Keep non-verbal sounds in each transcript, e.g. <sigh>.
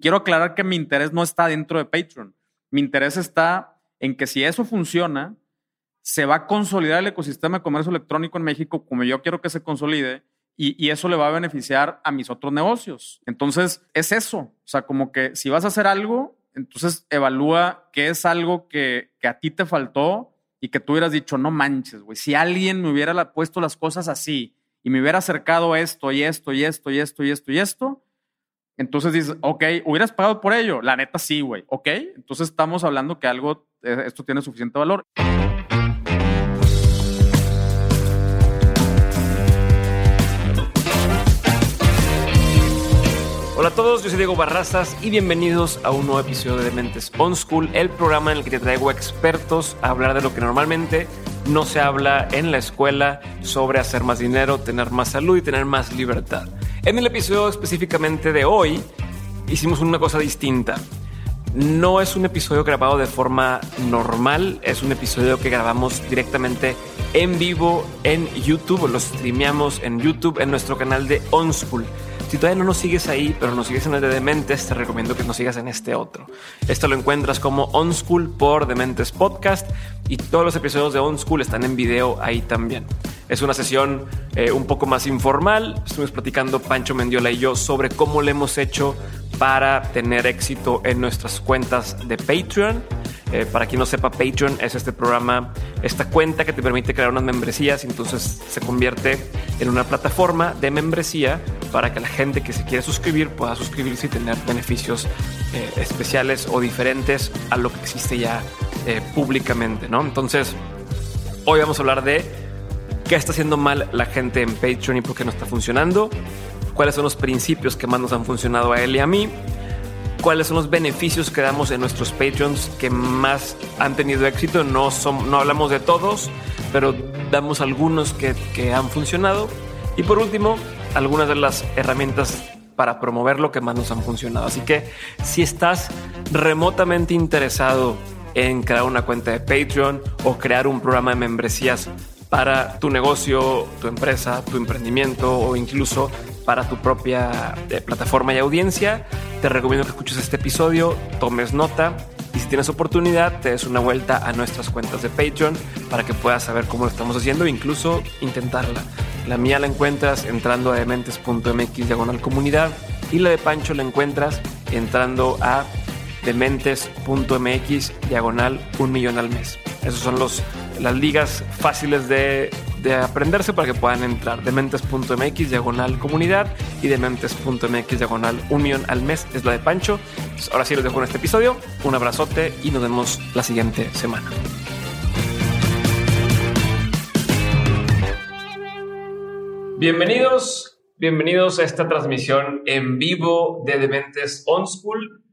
Quiero aclarar que mi interés no está dentro de Patreon. Mi interés está en que si eso funciona, se va a consolidar el ecosistema de comercio electrónico en México como yo quiero que se consolide y, eso le va a beneficiar a mis otros negocios. Entonces, es eso. O sea, como que si vas a hacer algo, entonces evalúa qué es algo que, que a ti te faltó y que tú hubieras dicho, no manches, güey, si alguien me hubiera puesto las cosas así y me hubiera acercado esto y esto y esto y esto y esto y esto, entonces dices, ok, hubieras pagado por ello. La neta sí, güey, ok. Entonces estamos hablando que algo, eh, esto tiene suficiente valor. Hola a todos, yo soy Diego Barrazas y bienvenidos a un nuevo episodio de Dementes On School, el programa en el que te traigo expertos a hablar de lo que normalmente no se habla en la escuela sobre hacer más dinero, tener más salud y tener más libertad. En el episodio específicamente de hoy hicimos una cosa distinta. No es un episodio grabado de forma normal, es un episodio que grabamos directamente en vivo en YouTube, lo streameamos en YouTube en nuestro canal de On School. Si todavía no nos sigues ahí, pero nos sigues en el de Dementes, te recomiendo que nos sigas en este otro. Esto lo encuentras como On School por Dementes Podcast y todos los episodios de On School están en video ahí también. Es una sesión eh, un poco más informal. Estuvimos platicando Pancho Mendiola y yo sobre cómo le hemos hecho para tener éxito en nuestras cuentas de Patreon eh, para quien no sepa, Patreon es este programa, esta cuenta que te permite crear unas membresías entonces se convierte en una plataforma de membresía para que la gente que se quiere suscribir pueda suscribirse y tener beneficios eh, especiales o diferentes a lo que existe ya eh, públicamente, ¿no? Entonces, hoy vamos a hablar de qué está haciendo mal la gente en Patreon y por qué no está funcionando, cuáles son los principios que más nos han funcionado a él y a mí cuáles son los beneficios que damos en nuestros Patreons que más han tenido éxito. No, son, no hablamos de todos, pero damos algunos que, que han funcionado. Y por último, algunas de las herramientas para promover lo que más nos han funcionado. Así que si estás remotamente interesado en crear una cuenta de Patreon o crear un programa de membresías para tu negocio, tu empresa, tu emprendimiento o incluso para tu propia eh, plataforma y audiencia, te recomiendo que escuches este episodio, tomes nota y si tienes oportunidad te des una vuelta a nuestras cuentas de Patreon para que puedas saber cómo lo estamos haciendo e incluso intentarla. La mía la encuentras entrando a dementes.mx diagonal comunidad y la de Pancho la encuentras entrando a dementes.mx diagonal un millón al mes. Esos son los, las ligas fáciles de, de aprenderse para que puedan entrar. Dementes.mx diagonal comunidad y dementes.mx diagonal un millón al mes es la de Pancho. ahora sí los dejo en este episodio. Un abrazote y nos vemos la siguiente semana. Bienvenidos, bienvenidos a esta transmisión en vivo de Dementes On School.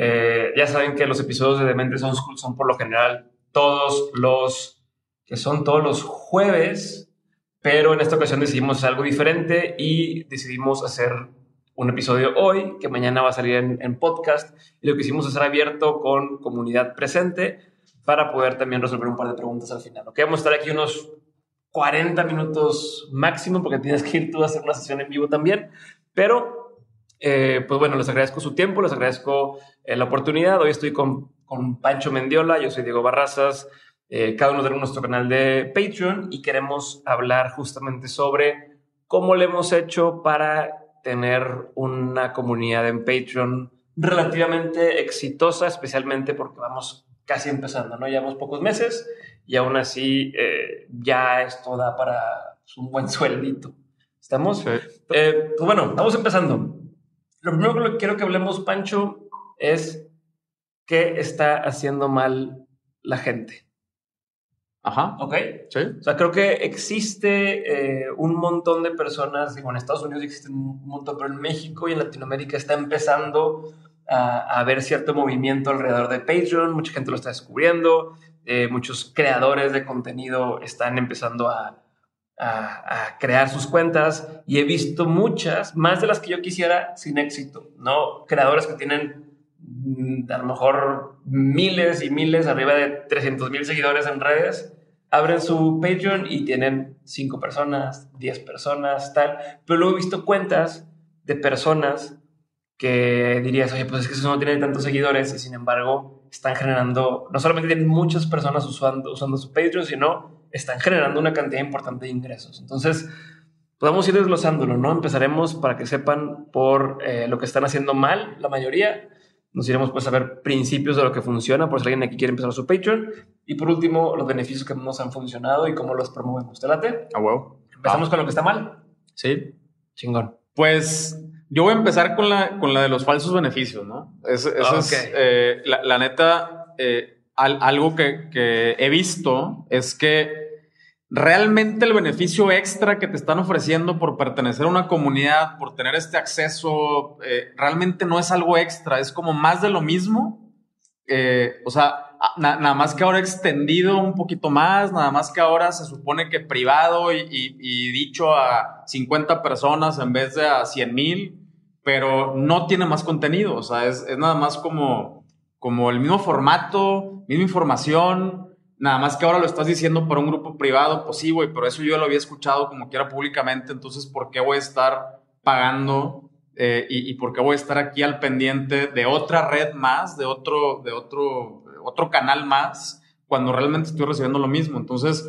Eh, ya saben que los episodios de Dementes On School son por lo general todos los, que son todos los jueves, pero en esta ocasión decidimos algo diferente y decidimos hacer un episodio hoy, que mañana va a salir en, podcast, y lo que hicimos es hacer abierto con comunidad presente para poder también resolver un par de preguntas al final. Ok, vamos a estar aquí unos 40 minutos máximo, porque tienes que ir tú a hacer una sesión en vivo también, pero eh, pues bueno, les agradezco su tiempo, les agradezco eh, la oportunidad. Hoy estoy con con Pancho Mendiola, yo soy Diego Barrazas, eh, cada uno tenemos nuestro canal de Patreon y queremos hablar justamente sobre cómo le hemos hecho para tener una comunidad en Patreon relativamente exitosa, especialmente porque vamos casi empezando, ¿no? Llevamos pocos meses y aún así ya esto da para un buen sueldito. ¿Estamos? Eh, pues bueno, vamos empezando. Lo primero que quiero que hablemos, Pancho, es qué está haciendo mal la gente. Ajá. ¿Ok? Sí. O sea, creo que existe eh, un montón de personas, digo, en Estados Unidos existe un montón, pero en México y en Latinoamérica está empezando a, haber cierto movimiento alrededor de Patreon, mucha gente lo está descubriendo, eh, muchos creadores de contenido están empezando a, a, crear sus cuentas y he visto muchas, más de las que yo quisiera, sin éxito, ¿no? Creadores que tienen Mm, a lo mejor miles y miles, arriba de 300 mil seguidores en redes, abren su Patreon y tienen 5 personas, 10 personas, tal. Pero luego he visto cuentas de personas que dirías, oye, pues es que eso no tiene tantos seguidores y sin embargo están generando, no solamente tienen muchas personas usando, usando su Patreon, sino están generando una cantidad importante de ingresos. Entonces, podemos ir desglosándolo, ¿no? Empezaremos para que sepan por eh, lo que están haciendo mal la mayoría. Nos iremos pues a ver principios de lo que funciona, por si alguien aquí quiere empezar su Patreon. Y por último, los beneficios que nos han funcionado y cómo los promovemos. ¿Te late? A huevo. Empezamos con lo que está mal. Sí. Chingón. Pues yo voy a empezar con la, con la de los falsos beneficios, ¿no? Eso, es eh, la, neta, eh, algo que, que, he visto es que realmente el beneficio extra que te están ofreciendo por pertenecer a una comunidad, por tener este acceso, eh, realmente no es algo extra, es como más de lo mismo. o sea, nada más que ahora extendido un poquito más, nada más que ahora se supone que privado y, dicho a 50 personas en vez de a 100 mil, pero no tiene más contenido, o sea, es, nada más como, como el mismo formato, misma información, nada más que ahora lo estás diciendo para un grupo privado, pues sí, güey, pero eso yo lo había escuchado como quiera públicamente, entonces, ¿por qué voy a estar pagando eh, y, por qué voy a estar aquí al pendiente de otra red más, de otro, de otro otro canal más cuando realmente estoy recibiendo lo mismo. Entonces,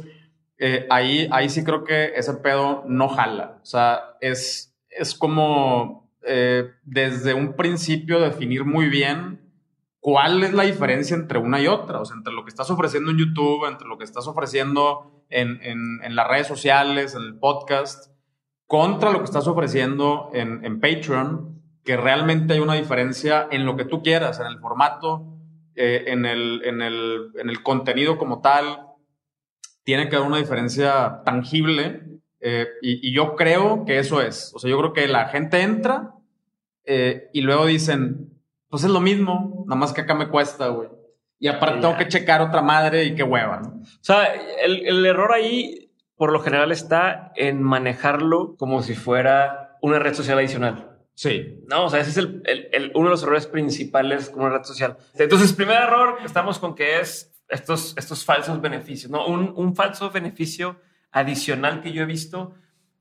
eh, ahí, ahí sí creo que ese pedo no jala. O sea, es, es como eh, desde un principio definir muy bien cuál es la diferencia entre una y otra. O sea, entre lo que estás ofreciendo en YouTube, entre lo que estás ofreciendo en, en, las redes sociales, en el podcast, contra lo que estás ofreciendo en, en Patreon, que realmente hay una diferencia en lo que tú quieras, en el formato, eh, en, el, en, el, en, el, contenido como tal, tiene que haber una diferencia tangible eh, y, yo creo que eso es. O sea, yo creo que la gente entra eh, y luego dicen, pues es lo mismo, nada más que acá me cuesta, güey. Y aparte tengo que checar otra madre y qué hueva, ¿no? O sea, el, el error ahí, por lo general, está en manejarlo como si fuera una red social adicional. Sí. No, o sea, ese es el, el, uno de los errores principales con una red social. Entonces, primer error, estamos con que es estos, estos falsos beneficios, ¿no? Un, un falso beneficio adicional que yo he visto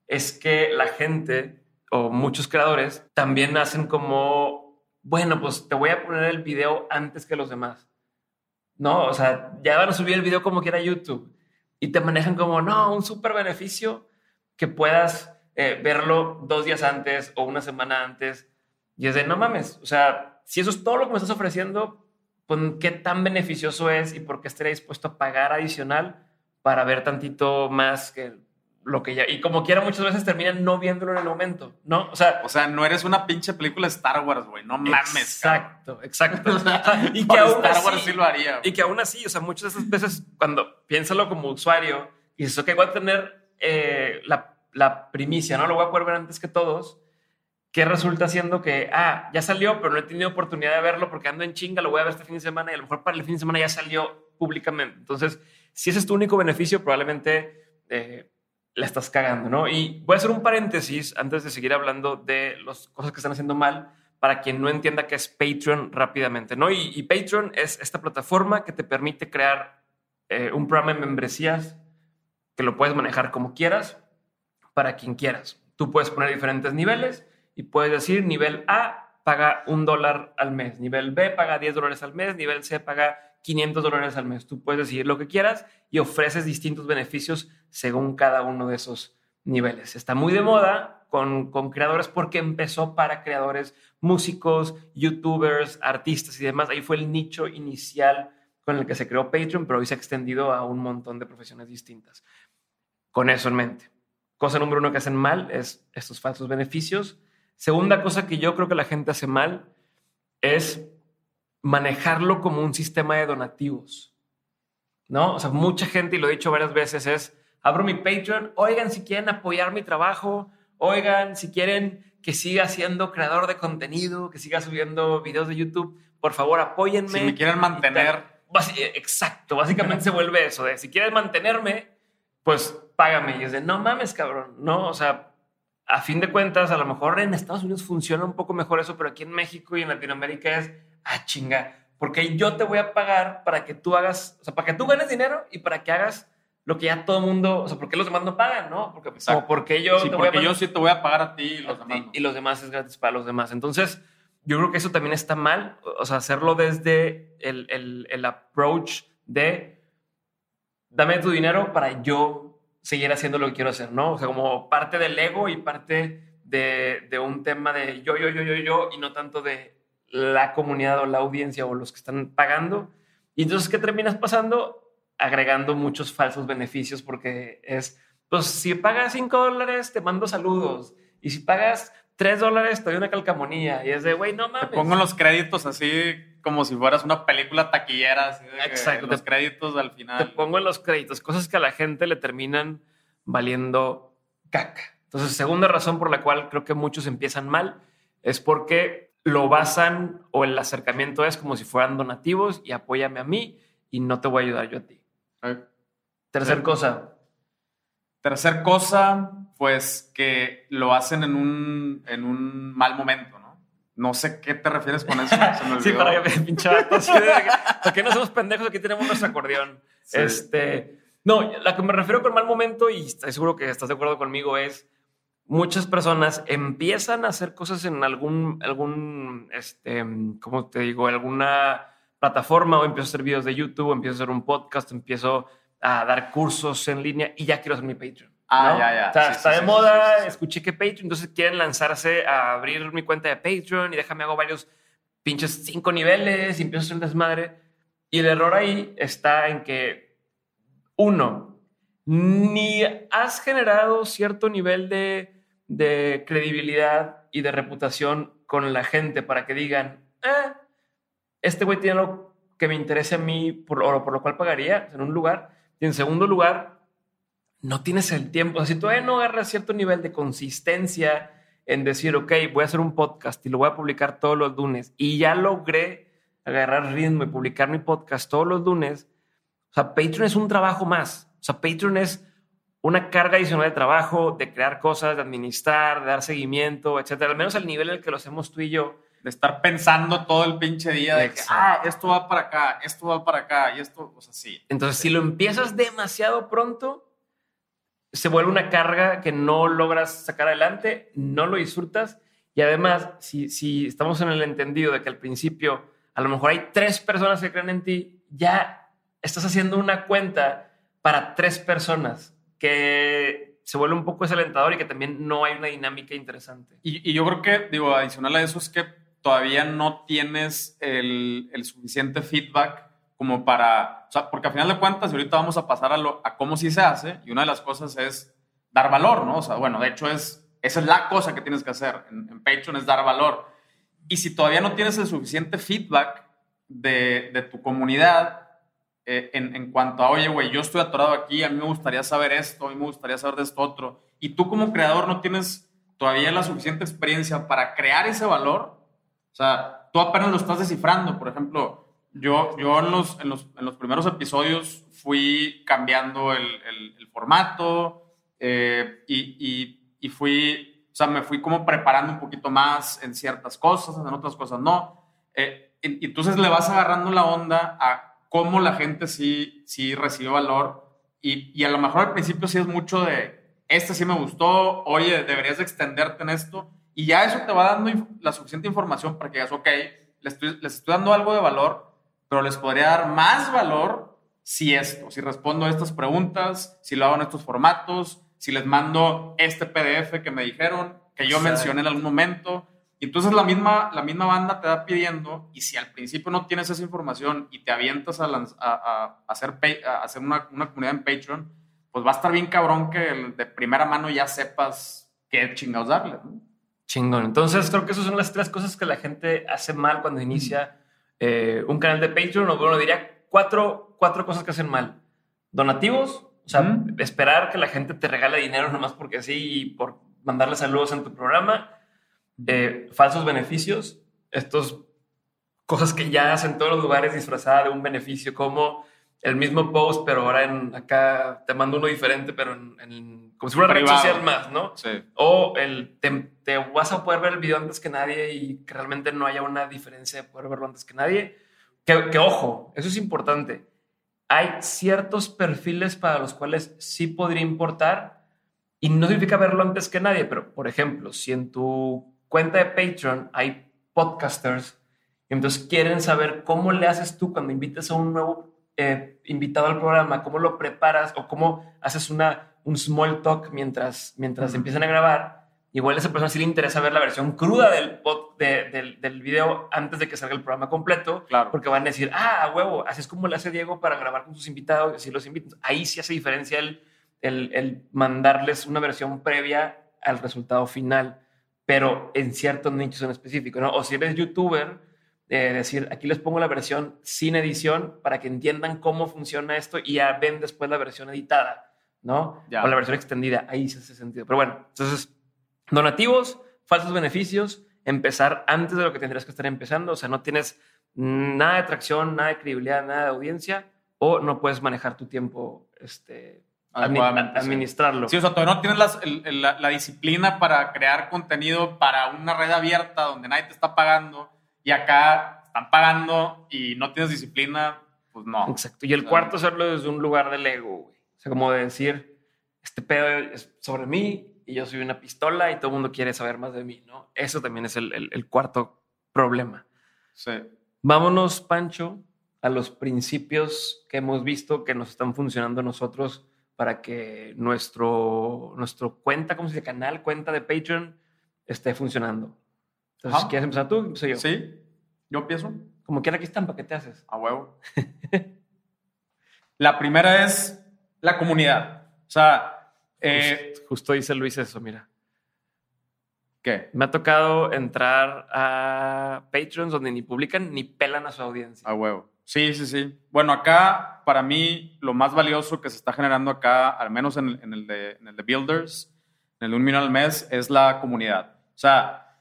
es que la gente o muchos creadores también hacen como, bueno, pues te voy a poner el video antes que los demás. No, o sea, ya van a subir el video como quiera YouTube y te manejan como, no, un súper beneficio que puedas eh, verlo dos días antes o una semana antes. Y es de, no mames, o sea, si eso es todo lo que me estás ofreciendo, pues qué tan beneficioso es y por qué estaría dispuesto a pagar adicional para ver tantito más que lo que ya... Y como quiera, muchas veces terminan no viéndolo en el momento, ¿no? O sea... O sea, no eres una pinche película Star Wars, güey, no mames. Exacto, exacto. <laughs> y que aún Star Wars sí lo haría. Y que aún así, o sea, muchas de esas veces cuando piénsalo como usuario y eso que voy a tener eh, la la primicia, ¿no? Lo voy a poder ver antes que todos, que resulta siendo que, ah, ya salió, pero no he tenido oportunidad de verlo porque ando en chinga, lo voy a ver este fin de semana y a lo mejor para el fin de semana ya salió públicamente. Entonces, si ese es tu único beneficio, probablemente eh, la estás cagando, ¿no? Y voy a hacer un paréntesis antes de seguir hablando de las cosas que están haciendo mal para quien no entienda qué es Patreon rápidamente, ¿no? Y, Patreon es esta plataforma que te permite crear eh, un programa de membresías que lo puedes manejar como quieras para quien quieras. Tú puedes poner diferentes niveles y puedes decir nivel A paga un dólar al mes, nivel B paga 10 dólares al mes, nivel C paga 500 dólares al mes. Tú puedes decidir lo que quieras y ofreces distintos beneficios según cada uno de esos niveles. Está muy de moda con, con creadores porque empezó para creadores, músicos, youtubers, artistas y demás. Ahí fue el nicho inicial con el que se creó Patreon, pero hoy se ha extendido a un montón de profesiones distintas. Con eso en mente. Cosa número uno que hacen mal es estos falsos beneficios. Segunda cosa que yo creo que la gente hace mal es manejarlo como un sistema de donativos. ¿No? O sea, mucha gente, y lo he dicho varias veces, es, abro mi Patreon, oigan si quieren apoyar mi trabajo, oigan si quieren que siga siendo creador de contenido, que siga subiendo videos de YouTube, por favor apóyenme. Si me quieren mantener. Exacto, básicamente se vuelve eso, de si quieres mantenerme, pues págame. Y es de, no mames, cabrón, no, o sea, a fin de cuentas, a lo mejor en Estados Unidos funciona un poco mejor eso, pero aquí en México y en Latinoamérica es, ah, chinga, porque yo te voy a pagar para que tú hagas, o sea, para que tú ganes dinero y para que hagas lo que ya todo el mundo, o sea, porque los demás no pagan, ¿no? Porque, porque yo, sí, porque yo sí te voy a pagar a ti y los demás. Y los demás es gratis para los demás. Entonces, yo creo que eso también está mal, o sea, hacerlo desde el, el, el approach de dame tu dinero para yo seguir haciendo lo que quiero hacer, ¿no? O sea, como parte del ego y parte de, de un tema de yo, yo, yo, yo, yo, y no tanto de la comunidad o la audiencia o los que están pagando. Y entonces, ¿qué terminas pasando? Agregando muchos falsos beneficios porque es, pues si pagas 5 dólares, te mando saludos. Y si pagas 3 dólares, te doy una calcamonía. Y es de, güey, no mames. Te pongo los créditos así como si fueras una película taquillera. Así de Exacto. Los créditos al final. Te pongo en los créditos, cosas que a la gente le terminan valiendo caca. Entonces, segunda razón por la cual creo que muchos empiezan mal es porque lo basan o el acercamiento es como si fueran donativos y apóyame a mí y no te voy a ayudar yo a ti. Ok. Tercer cosa, Tercer cosa, pues que lo hacen en un, en un mal momento, ¿no? No sé qué te refieres con eso. Se me <laughs> Sí, para que me pinche vato, así de que, ¿Por qué no somos pendejos? Aquí tenemos nuestro acordeón. Sí. Este, no, la que me refiero con mal momento, y estoy seguro que estás de acuerdo conmigo, es muchas personas empiezan a hacer cosas en algún, algún, este, ¿cómo te digo? Alguna plataforma o empiezo a hacer videos de YouTube, o empiezo a hacer un podcast, empiezo a dar cursos en línea y ya quiero hacer mi Patreon. Ah, ¿no? ya, ya. O sea, Sí, está sí, de sí, moda, escuché que Patreon, entonces quieren lanzarse a abrir mi cuenta de Patreon y déjame hago varios pinches cinco niveles y empiezo a hacer un desmadre. Y el error ahí está en que, uno, ni has generado cierto nivel de, de credibilidad y de reputación con la gente para que digan, eh, este güey tiene algo que me interese a mí por, por lo cual pagaría en un lugar. Y en segundo lugar, no tienes el tiempo. O sea, si todavía no agarras cierto nivel de consistencia en decir, ok, voy a hacer un podcast y lo voy a publicar todos los lunes y ya logré agarrar ritmo y publicar mi podcast todos los lunes, o sea, Patreon es un trabajo más. O sea, Patreon es una carga adicional de trabajo, de crear cosas, de administrar, de dar seguimiento, etcétera. Al menos al nivel en el que lo hacemos tú y yo. De estar pensando todo el pinche día de que, ah, esto va para acá, esto va para acá, y esto, o sea, sí. Entonces, si lo empiezas demasiado pronto, se vuelve una carga que no logras sacar adelante, no lo disfrutas. Y además, si, si estamos en el entendido de que al principio a lo mejor hay tres personas que creen en ti, ya estás haciendo una cuenta para tres personas que se vuelve un poco desalentador y que también no hay una dinámica interesante. Y, y yo creo que, digo, adicional a eso es que todavía no tienes el, el suficiente feedback como para, o sea, porque a final de cuentas, y ahorita vamos a pasar a, lo, a cómo sí se hace, y una de las cosas es dar valor, ¿no? O sea, bueno, de hecho es, esa es la cosa que tienes que hacer en, en Patreon, es dar valor. Y si todavía no tienes el suficiente feedback de, de tu comunidad eh, en, cuanto a, oye, güey, yo estoy atorado aquí, a mí me gustaría saber esto, a mí me gustaría saber de esto otro, y tú como creador no tienes todavía la suficiente experiencia para crear ese valor, o sea, tú apenas lo estás descifrando. Por ejemplo, yo, yo en, los, en, los, en los primeros episodios fui cambiando el, el- formato eh, y, y- fui, o sea, me fui como preparando un poquito más en ciertas cosas, en otras cosas no. Eh, entonces le vas agarrando la onda a cómo la gente sí, sí recibe valor y, y a lo mejor al principio sí es mucho de, este sí me gustó, oye, deberías de extenderte en esto y ya eso te va dando la suficiente información para que digas, ok, les estoy, les estoy dando algo de valor, pero les podría dar más valor si esto, si respondo a estas preguntas, si lo hago en estos formatos, si les mando este PDF que me dijeron, que yo Exacto. mencioné en algún momento. Y entonces la misma, la misma banda te va pidiendo, y si al principio no tienes esa información y te avientas a, lanz- a- a- a hacer, a hacer una, una comunidad en Patreon, pues va a estar bien cabrón que de primera mano ya sepas qué chingados darle. ¿no? Chingón. Entonces, creo que esas son las tres cosas que la gente hace mal cuando inicia eh, un canal de Patreon. O bueno, diría cuatro, cuatro cosas que hacen mal. Donativos, o sea, Ujú. esperar que la gente te regale dinero nomás porque sí y por mandarle saludos en tu programa. Eh, falsos beneficios, estos cosas que ya hacen todos los lugares disfrazada de un beneficio, como el mismo post, pero ahora en acá te mando uno diferente, pero en, en- como si fuera una red social más, ¿no? Sí. O el te, te vas a poder ver el video antes que nadie y que realmente no haya una diferencia de poder verlo antes que nadie. Que, que ojo, eso es importante. Hay ciertos perfiles para los cuales sí podría importar y no significa verlo antes que nadie, pero por ejemplo, si en tu cuenta de Patreon hay podcasters. Y entonces quieren saber cómo le haces tú cuando invitas a un nuevo eh, invitado al programa, cómo lo preparas o cómo haces una, un small talk mientras, mientras empiezan a grabar. Igual a esa persona sí le interesa ver la versión cruda del, pod, del, del, video antes de que salga el programa completo, claro. porque van a decir, ah, huevo, así es como le hace Diego para grabar con sus invitados, y así los invitan. Ahí sí hace diferencia el, el, el mandarles una versión previa al resultado final, pero en ciertos nichos en específico, ¿no? O si eres youtuber, eh, decir, aquí les pongo la versión sin edición para que entiendan cómo funciona esto y ya ven después la versión editada, ¿no? Ya. O la versión extendida, ahí sí hace sentido. Pero bueno, entonces, donativos, falsos beneficios, empezar antes de lo que tendrías que estar empezando, o sea, no tienes nada de atracción, nada de credibilidad, nada de audiencia, o no puedes manejar tu tiempo, este, Administrarlo. Sí, o sea, todavía no tienes las- el- el- la, la disciplina para crear contenido para una red abierta donde nadie te está pagando y acá están pagando y no tienes disciplina, pues no. Exacto. Y el cuarto, hacerlo desde un lugar del ego, güey. O sea, como de decir, este pedo es sobre mí y yo soy una pistola y todo el mundo quiere saber más de mí, ¿no? Eso también es el, el- el cuarto problema. Sí. Vámonos, Pancho, a los principios que hemos visto que nos están funcionando a nosotros para que nuestro, nuestro cuenta, ¿cómo se dice? Canal, cuenta de Patreon esté funcionando. Entonces, Ajá. ¿quieres empezar tú? Empiezo yo. ¿Sí? ¿Yo empiezo? Como quiera, aquí están, ¿para qué te haces? A huevo. <laughs> la primera es la comunidad. O sea, eh, Justo, justo dice Luis eso, mira. ¿qué? Me ha tocado entrar a Patreons donde ni publican ni pelan a su audiencia. A huevo. Sí, sí, sí. Bueno, acá, para mí, lo más valioso que se está generando acá, al menos en el, en el de, en el de Builders, en el de un millón al mes, es la comunidad. O sea,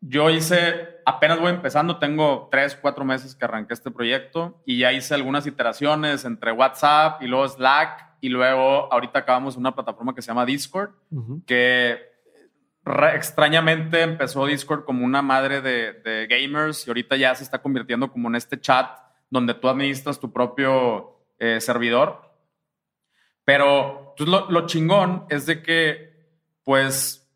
yo hice, apenas voy empezando, tengo tres, cuatro meses que arranqué este proyecto y ya hice algunas iteraciones entre WhatsApp y luego Slack y luego ahorita acabamos una plataforma que se llama Discord que re- extrañamente empezó Discord como una madre de, de gamers y ahorita ya se está convirtiendo como en este chat donde tú administras tu propio eh, servidor. Pero pues, lo, chingón es de que, pues,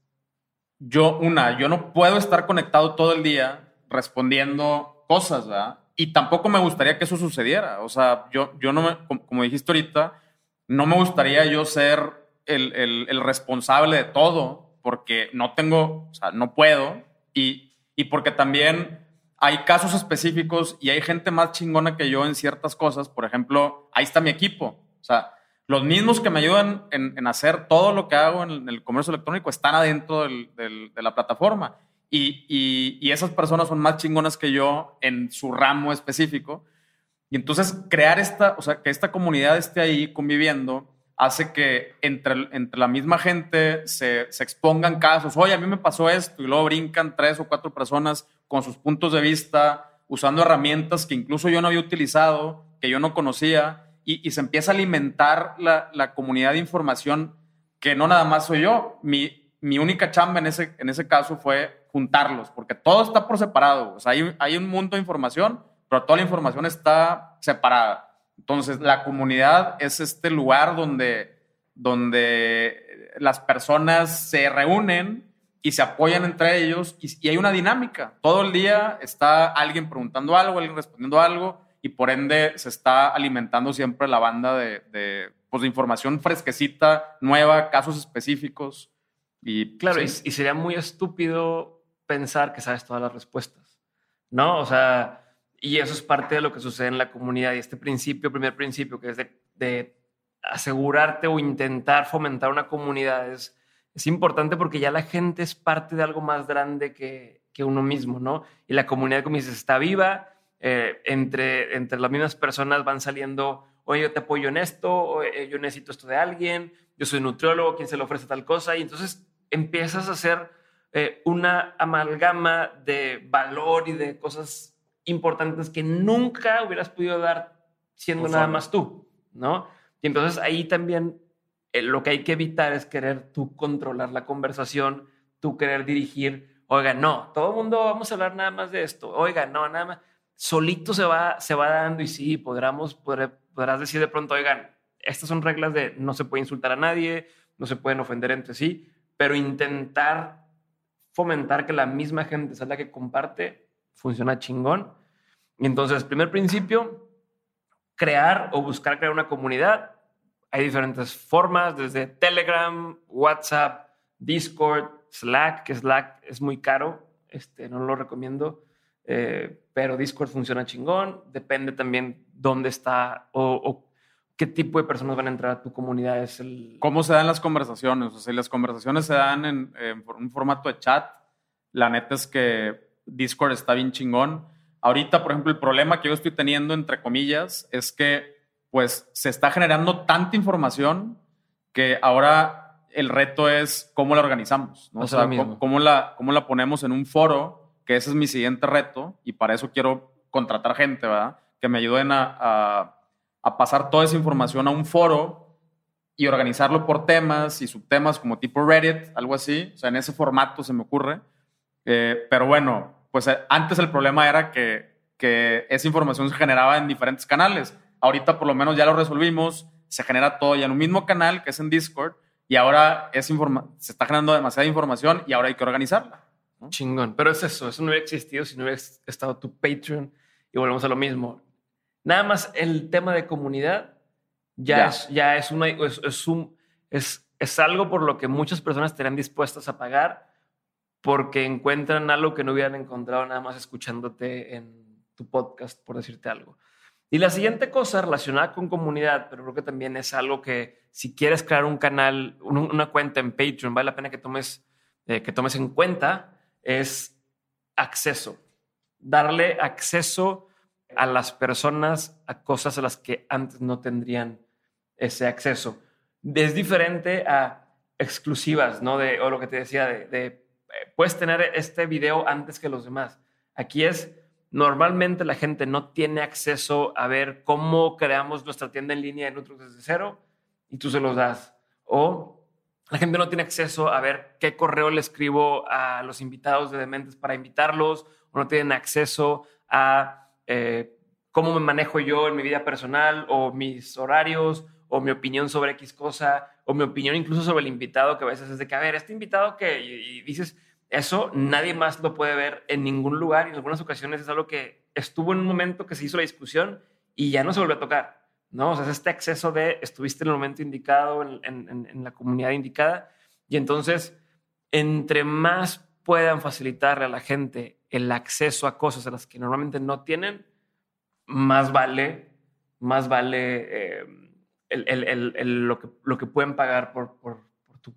yo, una, yo no puedo estar conectado todo el día respondiendo cosas, ¿verdad? Y tampoco me gustaría que eso sucediera. O sea, yo, yo no me, como, como dijiste ahorita, no me gustaría yo ser el, el- el responsable de todo, porque no tengo, o sea, no puedo, y, y porque también hay casos específicos y hay gente más chingona que yo en ciertas cosas. Por ejemplo, ahí está mi equipo. O sea, los mismos que me ayudan en, hacer todo lo que hago en el, comercio electrónico están adentro de la plataforma. Y, y- y esas personas son más chingonas que yo en su ramo específico. Y entonces crear esta, o sea, que esta comunidad esté ahí conviviendo hace que entre, entre la misma gente se, se expongan casos. Oye, a mí me pasó esto y luego brincan tres o cuatro personas con sus puntos de vista, usando herramientas que incluso yo no había utilizado, que yo no conocía, y, se empieza a alimentar la, la comunidad de información que no nada más soy yo. Mi, mi única chamba en ese, en ese caso fue juntarlos, porque todo está por separado. O sea, hay, hay un mundo de información, pero toda la información está separada. Entonces, la comunidad es este lugar donde, donde las personas se reúnen y se apoyan entre ellos y, y hay una dinámica. Todo el día está alguien preguntando algo, alguien respondiendo algo y por ende se está alimentando siempre la banda de, de, pues, de información fresquecita, nueva, casos específicos. Y Claro, sí. y, y sería muy estúpido pensar que sabes todas las respuestas, ¿no? O sea, y eso es parte de lo que sucede en la comunidad. Y este principio, primer principio, que es de, de asegurarte o intentar fomentar una comunidad, es, es importante porque ya la gente es parte de algo más grande que, que uno mismo, ¿no? Y la comunidad, como dices, está viva. eh, entre, entre las mismas personas van saliendo, oye, yo te apoyo en esto, o, eh, yo necesito esto de alguien, yo soy nutriólogo, ¿quién se le ofrece tal cosa? Y entonces empiezas a hacer eh, una amalgama de valor y de cosas importantes que nunca hubieras podido dar siendo nada más tú, ¿no? Y entonces ahí también eh, lo que hay que evitar es querer tú controlar la conversación, tú querer dirigir, oiga, no, todo el mundo vamos a hablar nada más de esto, oiga, no, nada más. Solito se va, se va dando y sí, podré- podrás decir de pronto, oigan, estas son reglas de no se puede insultar a nadie, no se pueden ofender entre sí, pero intentar fomentar que la misma gente sea la que comparte funciona chingón. Y entonces, primer principio, crear o buscar crear una comunidad. Hay diferentes formas, desde Telegram, WhatsApp, Discord, Slack, que Slack es muy caro, este, no lo recomiendo, eh, pero Discord funciona chingón, depende también dónde está o, qué tipo de personas van a entrar a tu comunidad. Es. ¿Cómo se dan las conversaciones? O sea, las conversaciones se dan en, en un formato de chat. La neta es que Discord está bien chingón. Ahorita, por ejemplo, el problema que yo estoy teniendo, entre comillas, es que pues se está generando tanta información que ahora el reto es cómo la organizamos, ¿no? O sea, cómo, la, cómo la ponemos en un foro, que ese es mi siguiente reto, y para eso quiero contratar gente, ¿verdad? Que me ayuden a, a pasar toda esa información a un foro y organizarlo por temas y subtemas como tipo Reddit, algo así. O sea, en ese formato se me ocurre. Eh, pero bueno, pues eh, antes el problema era que, que esa información se generaba en diferentes canales. Ahorita por lo menos ya lo resolvimos, se genera todo ya en un mismo canal que es en Discord y ahora es se está generando demasiada información y ahora hay que organizarla. Chingón, pero es eso, eso no hubiera existido si no hubiera estado tu Patreon y volvemos a lo mismo. Nada más el tema de comunidad ya, Es, ya es, una, es, un, es, es algo por lo que muchas personas estarían dispuestas a pagar porque encuentran algo que no hubieran encontrado nada más escuchándote en tu podcast, por decirte algo. Y la siguiente cosa relacionada con comunidad, pero creo que también es algo que si quieres crear un canal, una cuenta en Patreon, vale la pena que tomes, eh, que tomes en cuenta, es acceso. Darle acceso a las personas a cosas a las que antes no tendrían ese acceso. Es diferente a exclusivas, ¿no? De, o lo que te decía, de puedes tener este video antes que los demás. Aquí es, normalmente la gente no tiene acceso a ver cómo creamos nuestra tienda en línea de Nutrux desde cero y tú se los das. O la gente no tiene acceso a ver qué correo le escribo a los invitados de Dementes para invitarlos, o no tienen acceso a eh, cómo me manejo yo en mi vida personal, o mis horarios, o mi opinión sobre X cosa, o mi opinión incluso sobre el invitado, que a veces es de que, a ver, este invitado que, y dices, eso nadie más lo puede ver en ningún lugar y en algunas ocasiones es algo que estuvo en un momento que se hizo la discusión y ya no se volvió a tocar, ¿no? O sea, es este acceso de estuviste en el momento indicado, en, la comunidad indicada y entonces, entre más puedan facilitarle a la gente el acceso a cosas a las que normalmente no tienen, más vale, más vale eh, lo, que, lo que pueden pagar por,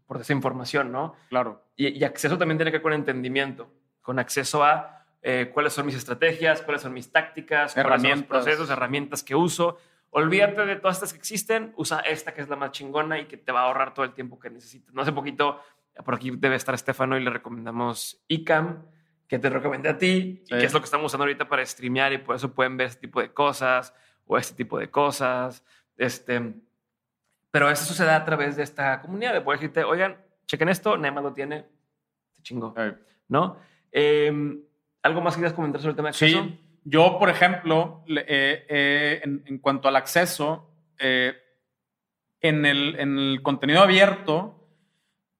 por esa información, ¿no? Claro. Y, acceso también tiene que ver con entendimiento, con acceso a eh, cuáles son mis estrategias, cuáles son mis tácticas, herramientas, procesos, herramientas que uso. Olvídate de todas estas que existen, usa esta que es la más chingona y que te va a ahorrar todo el tiempo que necesitas. No hace poquito, por aquí debe estar Estefano y le recomendamos ICAM, que te recomendé a ti, y que es lo que estamos usando ahorita para streamear y por eso pueden ver este tipo de cosas o este tipo de cosas. Este, pero eso sucede a través de esta comunidad, de poder decirte, oigan, chequen esto, Nema lo tiene, se chingó, ¿no? Em, ¿Algo más quieras comentar sobre el tema de acceso? Sí, yo, por ejemplo, eh, eh, en, cuanto al acceso, eh, en, el, en el contenido abierto,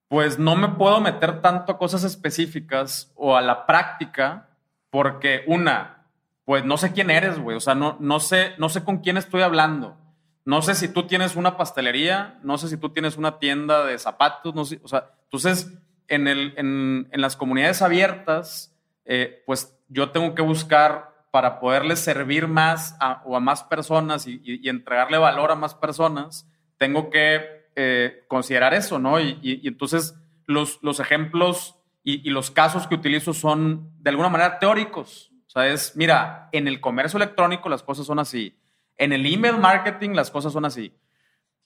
pues no me puedo meter tanto a cosas específicas o a la práctica, porque una, pues no sé quién eres, güey, o sea, no, no, sé, no sé con quién estoy hablando. No sé si tú tienes una pastelería, no sé si tú tienes una tienda de zapatos, no sé, o sea, entonces en, el, en, en las comunidades abiertas, eh, pues yo tengo que buscar para poderles servir más a, o a más personas y, y, entregarle valor a más personas, tengo que eh, considerar eso, ¿no? Y, y entonces los, los ejemplos y, los casos que utilizo son de alguna manera teóricos. O sea, es, mira, en el comercio electrónico las cosas son así en el email marketing las cosas son así.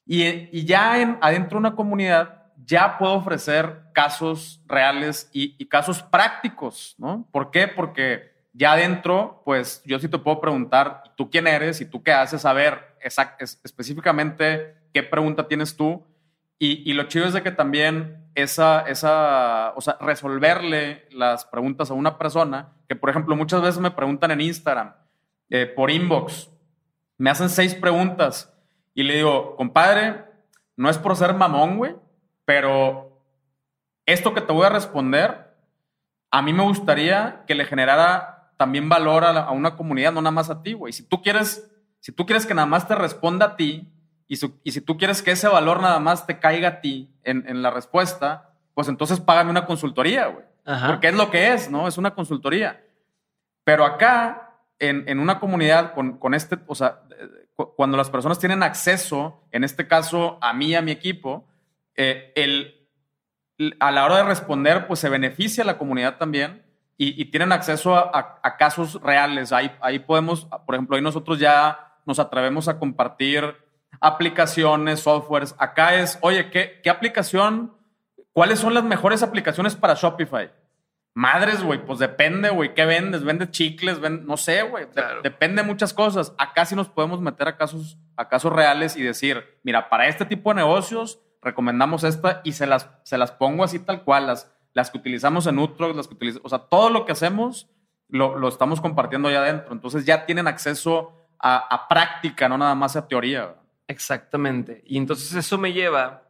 Y, ya en, adentro de una comunidad ya puedo ofrecer casos reales y, casos prácticos, ¿no? ¿Por qué? Porque ya adentro, pues yo sí te puedo preguntar, ¿tú quién eres y tú qué haces? A ver específicamente qué pregunta tienes tú. Y, lo chido es de que también esa, esa, o sea, resolverle las preguntas a una persona, que por ejemplo muchas veces me preguntan en Instagram, eh, por inbox, me hacen seis preguntas y le digo, compadre, no es por ser mamón, güey, pero esto que te voy a responder, a mí me gustaría que le generara también valor a, a una comunidad, no nada más a ti, güey. Si tú quieres, si tú quieres que nada más te responda a ti y, y si tú quieres que ese valor nada más te caiga a ti en, en la respuesta, pues entonces págame una consultoría, güey. Porque es lo que es, ¿no? Es una consultoría. Pero acá, en, en una comunidad con, con este, o sea, cuando las personas tienen acceso, en este caso a mí, a mi equipo, eh, el, a la hora de responder, pues se beneficia a la comunidad también y, tienen acceso a, a, casos reales. Ahí, ahí podemos, por ejemplo, ahí nosotros ya nos atrevemos a compartir aplicaciones, softwares. Acá es, oye, ¿qué, qué aplicación? ¿Cuáles son las mejores aplicaciones para Shopify? Madres, güey, pues depende, güey, ¿qué vendes? ¿Vendes chicles? no sé, güey. depende de muchas cosas. Acá sí nos podemos meter a casos, a casos reales y decir, mira, para este tipo de negocios recomendamos esta y se las, se las pongo así tal cual, las, las que utilizamos en Utrox, las que utilizamos, o sea, todo lo que hacemos lo, lo estamos compartiendo allá adentro. Entonces ya tienen acceso a, a práctica, no nada más a teoría. Exactamente. Y entonces eso me lleva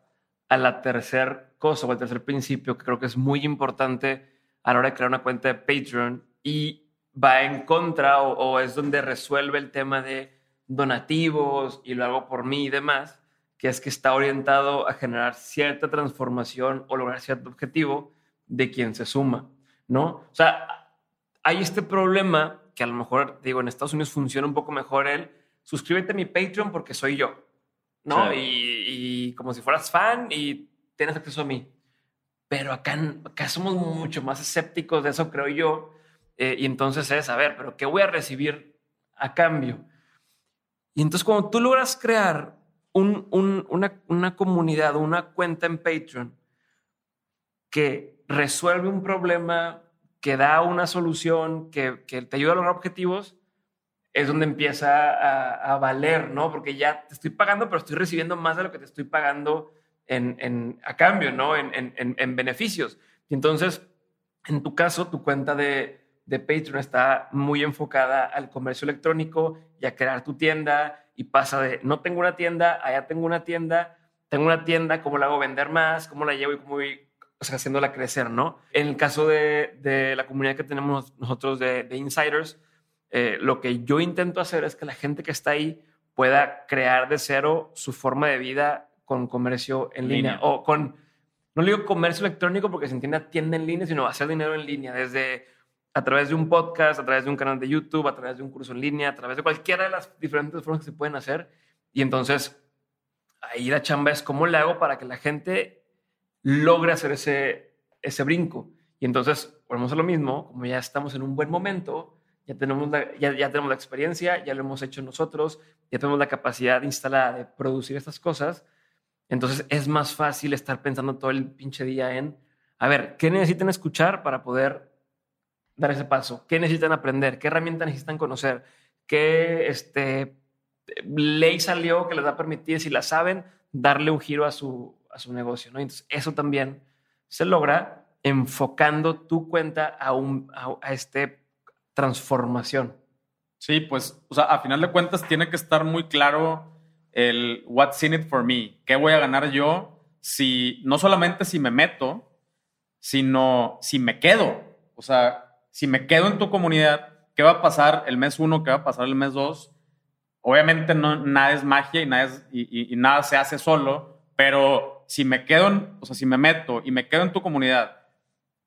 a la tercer cosa o al tercer principio que creo que es muy importante a la hora de crear una cuenta de Patreon y va en contra o, es donde resuelve el tema de donativos y lo hago por mí y demás, que es que está orientado a generar cierta transformación o lograr cierto objetivo de quien se suma, ¿no? O sea, hay este problema que a lo mejor, digo, en Estados Unidos funciona un poco mejor el suscríbete a mi Patreon porque soy yo, ¿no? Y, y, como si fueras fan y tienes acceso a mí pero acá, acá somos mucho más escépticos de eso, creo yo. Eh, y entonces es, a ver, pero ¿qué voy a recibir a cambio? Y entonces cuando tú logras crear un, un, una, una comunidad, una cuenta en Patreon que resuelve un problema, que da una solución, que, te ayuda a lograr objetivos, es donde empieza a, valer, ¿no? Porque ya te estoy pagando, pero estoy recibiendo más de lo que te estoy pagando en, a cambio, ¿no? En, en, beneficios. Y entonces, en tu caso, tu cuenta de, de Patreon está muy enfocada al comercio electrónico y a crear tu tienda y pasa de no tengo una tienda, allá tengo una tienda, tengo una tienda, ¿cómo la hago vender más? ¿Cómo la llevo y cómo voy o sea, haciéndola crecer, ¿no? En el caso de, de la comunidad que tenemos nosotros de, de insiders, eh, lo que yo intento hacer es que la gente que está ahí pueda crear de cero su forma de vida con comercio en línea. o con, no le digo comercio electrónico porque se entiende tienda en línea, sino hacer dinero en línea desde a través de un podcast, a través de un canal de YouTube, a través de un curso en línea, a través de cualquiera de las diferentes formas que se pueden hacer. Y entonces ahí la chamba es cómo le hago para que la gente logre hacer ese, ese brinco. Y entonces, volvemos a lo mismo, como ya estamos en un buen momento, ya tenemos, ya, ya tenemos la experiencia, ya lo hemos hecho nosotros, ya tenemos la capacidad instalada de producir estas cosas, entonces es más fácil estar pensando todo el pinche día en, a ver, ¿qué necesitan escuchar para poder dar ese paso? ¿Qué necesitan aprender? ¿Qué herramientas necesitan conocer? ¿Qué este, ley salió que les va a permitir, si la saben, darle un giro a su, a su negocio? ¿no? Entonces eso también se logra enfocando tu cuenta a, un, a este transformación. Sí, pues, o sea, a final de cuentas tiene que estar muy claro el what's in it for me, qué voy a ganar yo si, no solamente si me meto, sino si me quedo. O sea, si me quedo en tu comunidad, ¿qué va a pasar el mes uno? ¿Qué va a pasar el mes dos? Obviamente no, nada es magia y nada, es, y, nada se hace solo, pero si me quedo, o sea, si me meto y me quedo en tu comunidad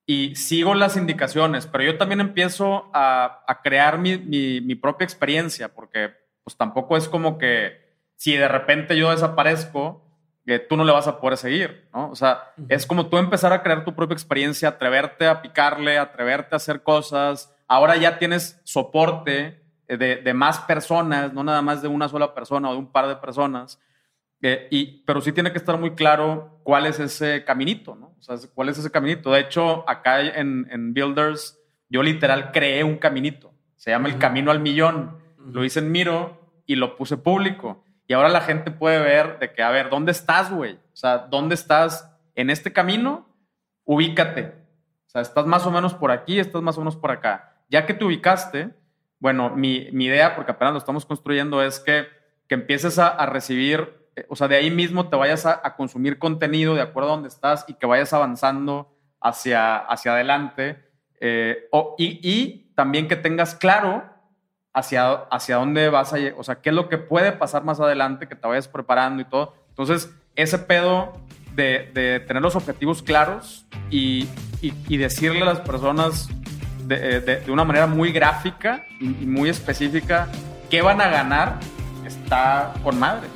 y sigo las indicaciones, pero yo también empiezo a, a crear mi, mi, mi, propia experiencia, porque pues tampoco es como que si de repente yo desaparezco, que tú no le vas a poder seguir, ¿no? O sea, es como tú empezar a crear tu propia experiencia, atreverte a picarle, atreverte a hacer cosas. Ahora ya tienes soporte de, de más personas, no nada más de una sola persona o de un par de personas. Eh, y, pero sí tiene que estar muy claro cuál es ese caminito, ¿no? O sea, cuál es ese caminito. De hecho, acá en, en Builders, yo literal creé un caminito. Se llama el Camino al Millón. Lo hice en Miro y lo puse público. Y ahora la gente puede ver de que, a ver, ¿dónde estás, güey? O sea, ¿dónde estás en este camino? Ubícate. O sea, estás más o menos por aquí, estás más o menos por acá. Ya que te ubicaste, bueno, mi, mi idea, porque apenas lo estamos construyendo, es que, que empieces a, a recibir, eh, o sea, de ahí mismo te vayas a, a, consumir contenido de acuerdo a dónde estás y que vayas avanzando hacia, hacia adelante Eh, o- y, y también que tengas claro hacia, hacia dónde vas a lle- o sea, qué es lo que puede pasar más adelante, que te vayas preparando y todo. Entonces, ese pedo de, de tener los objetivos claros y, y- decirle a las personas de, eh, de- de una manera muy gráfica y muy específica qué van a ganar, está con madre.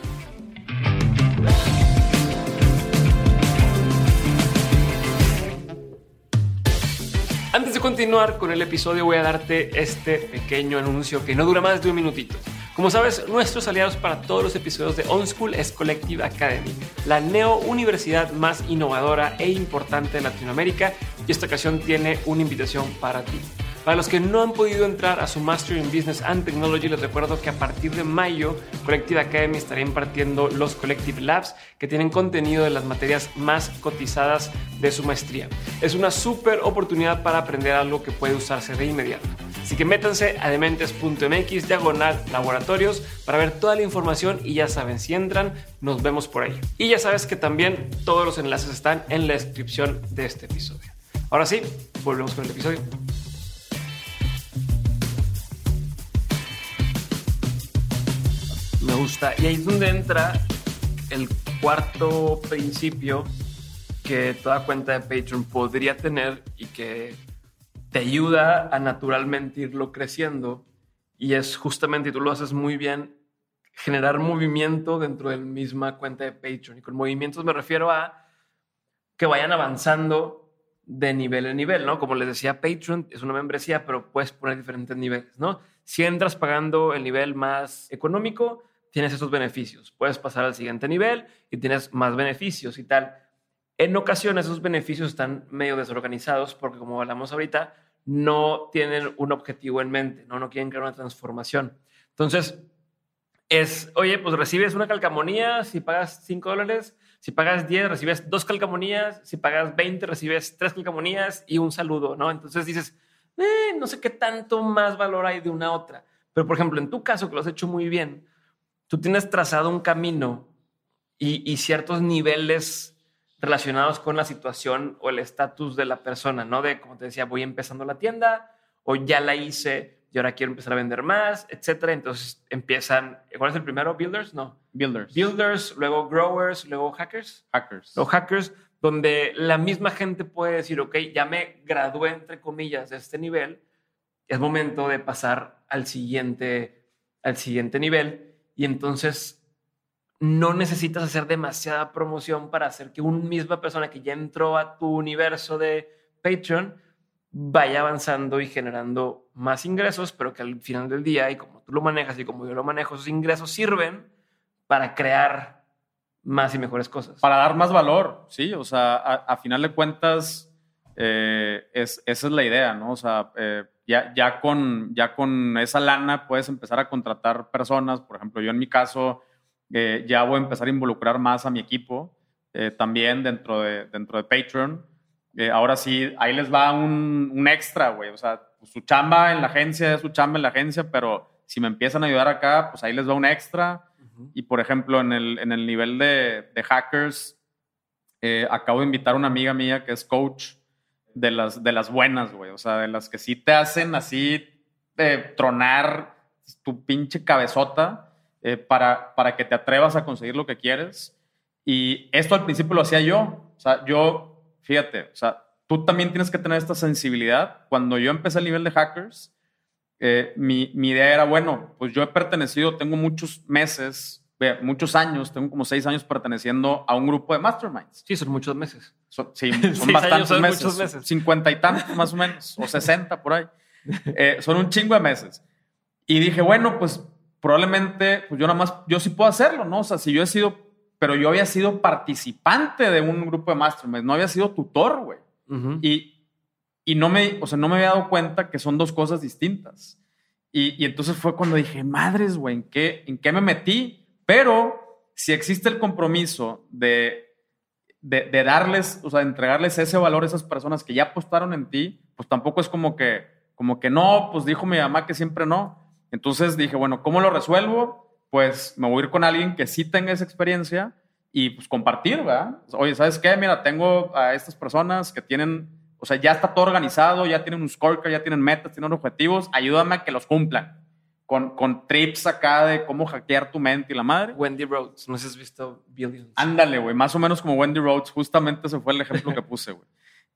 Antes de continuar con el episodio voy a darte este pequeño anuncio que no dura más de un minutito. Como sabes, nuestros aliados para todos los episodios de On School es Collective Academy, la neo universidad más innovadora e importante de Latinoamérica y esta ocasión tiene una invitación para ti. Para los que no han podido entrar a su Master in Business and Technology, les recuerdo que a partir de mayo, Collective Academy estará impartiendo los Collective Labs que tienen contenido de las materias más cotizadas de su maestría. Es una súper oportunidad para aprender algo que puede usarse de inmediato. Así que métanse a dementes.mx diagonal laboratorios para ver toda la información y ya saben, si entran, nos vemos por ahí. Y ya sabes que también todos los enlaces están en la descripción de este episodio. Ahora sí, volvemos con el episodio. Me gusta. Y ahí es donde entra el cuarto principio que toda cuenta de Patreon podría tener y que te ayuda a naturalmente irlo creciendo. Y es justamente, y tú lo haces muy bien, generar movimiento dentro de la misma cuenta de Patreon. Y con movimientos me refiero a que vayan avanzando de nivel en nivel, ¿no? Como les decía, Patreon es una membresía, pero puedes poner diferentes niveles, ¿no? Si entras pagando el nivel más económico, tienes esos beneficios. Puedes pasar al siguiente nivel y tienes más beneficios y tal. En ocasiones esos beneficios están medio desorganizados porque, como hablamos ahorita, no tienen un objetivo en mente, no, no quieren crear una transformación. Entonces, es, oye, pues recibes una calcamonía si pagas 5 dólares, si pagas 10 recibes dos calcamonías, si pagas 20 recibes tres calcamonías y un saludo, ¿no? Entonces dices, eh, no sé qué tanto más valor hay de una a otra. Pero, por ejemplo, en tu caso, que lo has hecho muy bien, tú tienes trazado un camino y, y ciertos niveles relacionados con la situación o el estatus de la persona, ¿no? De, como te decía, voy empezando la tienda o ya la hice y ahora quiero empezar a vender más, etcétera. Entonces empiezan, ¿cuál es el primero? ¿Builders? No. Builders. Builders, luego growers, luego hackers. Hackers. Los hackers, donde la misma gente puede decir, ok, ya me gradué, entre comillas, de este nivel, es momento de pasar al siguiente, al siguiente nivel. Y entonces no necesitas hacer demasiada promoción para hacer que una misma persona que ya entró a tu universo de Patreon vaya avanzando y generando más ingresos, pero que al final del día, y como tú lo manejas y como yo lo manejo, esos ingresos sirven para crear más y mejores cosas. Para dar más valor, sí, o sea, a, a final de cuentas, eh, es, esa es la idea, ¿no? O sea, eh, ya, ya, con, ya con esa lana puedes empezar a contratar personas, por ejemplo, yo en mi caso eh, ya voy a empezar a involucrar más a mi equipo, eh, también dentro de, dentro de Patreon. Eh, ahora sí, ahí les va un, un extra, güey, o sea, pues, su chamba en la agencia es su chamba en la agencia, pero si me empiezan a ayudar acá, pues ahí les va un extra. Y por ejemplo, en el, en el nivel de, de hackers, acabo de invitar a una amiga mía que es coach de las, de las buenas, güey. O sea, de las que sí te hacen así eh, tronar tu pinche cabezota eh, para, para que te atrevas a conseguir lo que quieres. Y esto al principio lo hacía yo. O sea, yo, fíjate, o sea, tú también tienes que tener esta sensibilidad. Cuando yo empecé el nivel de hackers, eh, mi, mi, idea era, bueno, pues yo he pertenecido, tengo muchos meses, muchos años, tengo como seis años perteneciendo a un grupo de masterminds. Sí, son muchos meses. Son, sí, <laughs> son bastantes son meses, meses. Cincuenta y tantos más o menos, o sesenta por ahí. <laughs> Eh, son un chingo de meses. Y dije, bueno, pues probablemente, pues yo nada más, yo sí puedo hacerlo, ¿no? O sea, si yo he sido, pero yo había sido participante de un grupo de masterminds, no había sido tutor, güey. Uh -huh. Y y no me, o sea, no me había dado cuenta que son dos cosas distintas. Y, y entonces fue cuando dije, madres, güey, ¿en qué, ¿en qué me metí? Pero si existe el compromiso de, de, darles, o sea, de entregarles ese valor a esas personas que ya apostaron en ti, pues tampoco es como que, como que no, pues dijo mi mamá que siempre no. Entonces dije, bueno, ¿cómo lo resuelvo? Pues me voy a ir con alguien que sí tenga esa experiencia y pues compartir, ¿verdad? Oye, ¿sabes qué? Mira, tengo a estas personas que tienen O sea, ya está todo organizado, ya tienen un scorecard, ya tienen metas, tienen objetivos, ayúdame a que los cumplan. Con, con trips acá de cómo hackear tu mente y la madre. Wendy Rhodes, no sé si has visto Billions. Ándale, güey, más o menos como Wendy Rhodes, justamente ese fue el ejemplo que puse, güey.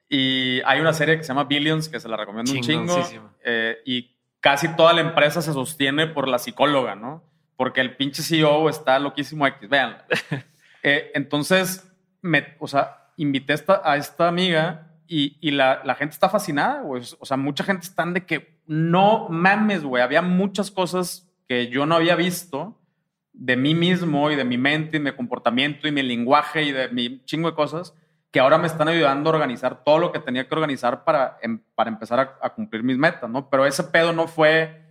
Y hay una serie que se llama Billions, que se la recomiendo un chingo. Eh, y casi toda la empresa se sostiene por la psicóloga, ¿no? Porque el pinche CEO está loquísimo X. Vean. <laughs> entonces, me, o sea, invité a esta, a esta amiga y, y la, la gente está fascinada, güey. O sea, mucha gente están de que no mames, güey. Había muchas cosas que yo no había visto de mí mismo y de mi mente y mi comportamiento y mi lenguaje y de mi chingo de cosas que ahora me están ayudando a organizar todo lo que tenía que organizar para, em- para empezar a, a cumplir mis metas, ¿no? Pero ese pedo no fue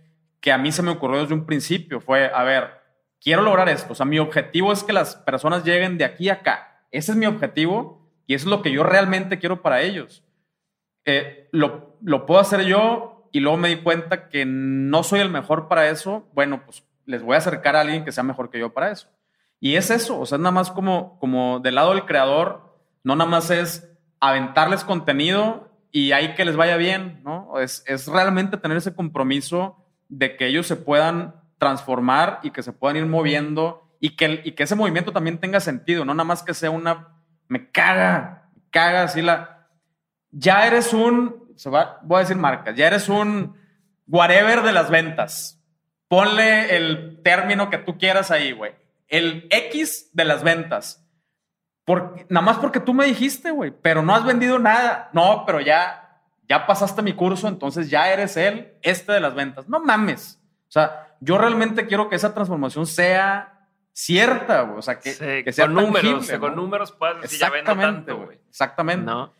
que a mí se me ocurrió desde un principio, fue, a ver, quiero lograr esto, o sea, mi objetivo es que las personas lleguen de aquí a acá, ese es mi objetivo y eso es lo que yo realmente quiero para ellos. Eh, lo, lo puedo hacer yo y luego me di cuenta que no soy el mejor para eso, bueno, pues les voy a acercar a alguien que sea mejor que yo para eso. Y es eso, o sea, nada más como, como del lado del creador, no nada más es aventarles contenido y ahí que les vaya bien, ¿no? Es, es realmente tener ese compromiso de que ellos se puedan transformar y que se puedan ir moviendo y que, y que ese movimiento también tenga sentido, no nada más que sea una, me caga, me caga así la, ya eres un, se va, voy a decir marcas, ya eres un whatever de las ventas. Ponle el término que tú quieras ahí, güey. El X de las ventas. Por, nada más porque tú me dijiste, güey, pero no has vendido nada. No, pero ya, ya pasaste mi curso, entonces ya eres él, este de las ventas. No mames. O sea, yo realmente quiero que esa transformación sea cierta, güey. O sea, que, Sí, que sea con números, tangible, que con ¿no? números puedas decir, ya vendo Exactamente, tanto, güey. Exactamente. ¿No?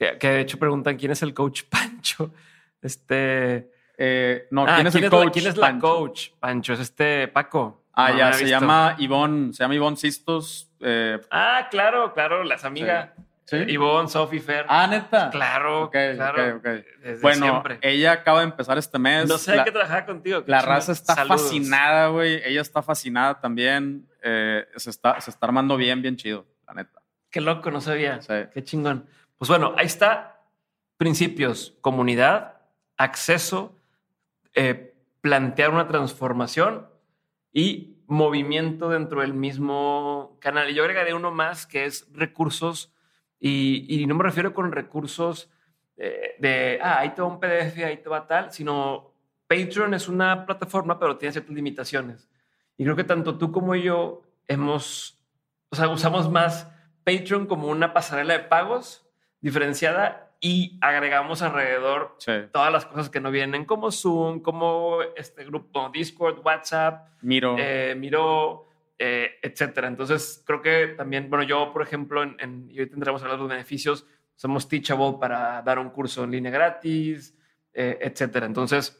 Que, que de hecho preguntan quién es el coach <laughs> Pancho. Este. Eh, no, Ah, ¿quién es el la- coach? ¿Quién es la Pancho? coach? Pancho, es este Paco. Ah, No, ya, no se visto. llama Ivonne, se llama Ivonne Sistos. eh, Ah, claro, claro, las amigas. ¿Sí? Ivonne, Sophie, Fer. ah, neta. claro, Ok, claro. Desde Bueno, siempre. ella acaba de empezar este mes. no sé la, qué trabajar contigo. la raza está Saludos. fascinada, güey. Ella está fascinada también. eh, se, está, se está armando bien, bien chido, la neta. Qué loco, no sabía. Sí. Qué chingón. Pues bueno, ahí está. Principios, comunidad, acceso, eh, plantear una transformación y movimiento dentro del mismo canal. Y yo agregaré uno más que es recursos y, y no me refiero con recursos eh, de, ah, ahí te va un PDF, ahí te va tal, sino Patreon es una plataforma, pero tiene ciertas limitaciones. Y creo que tanto tú como yo hemos, o sea, usamos más Patreon como una pasarela de pagos diferenciada y agregamos alrededor Sí. todas las cosas que no vienen, como Zoom, como este grupo Discord, WhatsApp, Miro. eh, Miro, eh, etcétera. Entonces, creo que también, bueno, yo, por ejemplo, en, en- y hoy tendremos hablar de los beneficios, somos Teachable para dar un curso en línea gratis, eh, etcétera. Entonces,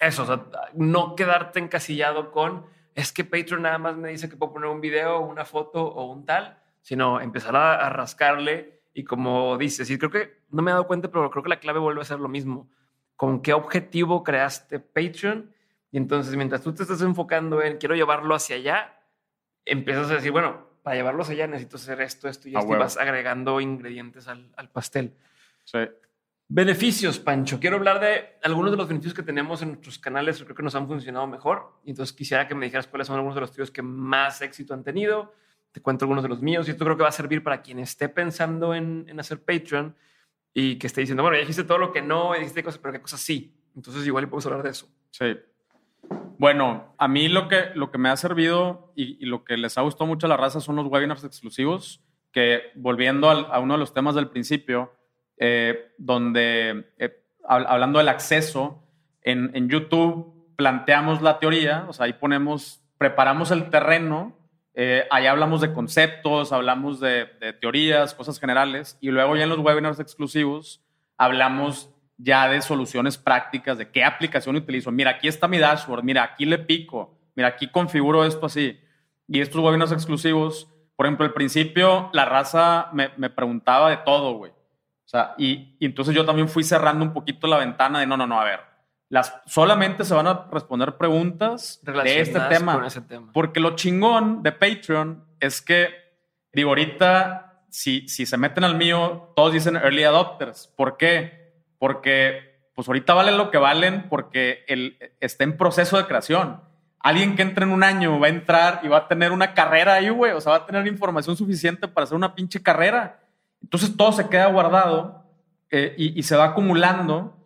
eso, o sea, no quedarte encasillado con, es que Patreon nada más me dice que puedo poner un video, una foto o un tal, sino empezar a, a rascarle y como dices, y creo que no me he dado cuenta, pero creo que la clave vuelve a ser lo mismo. ¿Con qué objetivo creaste Patreon? Y entonces, mientras tú te estás enfocando en quiero llevarlo hacia allá, empiezas a decir, bueno, para llevarlo hacia allá necesito hacer esto, esto y esto, y vas agregando ingredientes al, al pastel. Sí. Beneficios, Pancho. Quiero hablar de algunos de los beneficios que tenemos en nuestros canales, creo que nos han funcionado mejor. Y entonces quisiera que me dijeras cuáles son algunos de los tíos que más éxito han tenido. Te cuento algunos de los míos y esto creo que va a servir para quien esté pensando en, en hacer Patreon y que esté diciendo, bueno, ya dijiste todo lo que no, dijiste cosas, pero qué cosas sí. Entonces igual podemos hablar de eso. Sí. Bueno, a mí lo que, lo que me ha servido y, y lo que les ha gustado mucho a la raza son los webinars exclusivos, que volviendo al- a uno de los temas del principio, eh, donde eh, hab- hablando del acceso, en, en YouTube planteamos la teoría, o sea, ahí ponemos, preparamos el terreno, eh, hablamos de conceptos, hablamos de, de teorías, cosas generales, y luego ya en los webinars exclusivos hablamos ya de soluciones prácticas, de qué aplicación utilizo. Mira, aquí está mi dashboard, mira, aquí le pico, mira, aquí configuro esto así. Y estos webinars exclusivos, por ejemplo, al principio la raza me, me preguntaba de todo, güey. O sea, y, y entonces yo también fui cerrando un poquito la ventana de no, no, no, a ver, las, solamente se van a responder preguntas de este Relacionadas tema. con ese tema. Porque lo chingón de Patreon es que, digo, ahorita si, si se meten al mío, todos dicen early adopters. ¿Por qué? Porque pues ahorita valen lo que valen porque el, está en proceso de creación. Alguien que entre en un año va a entrar y va a tener una carrera ahí, güey. O sea, va a tener información suficiente para hacer una pinche carrera. Entonces todo se queda guardado eh, y, se va acumulando.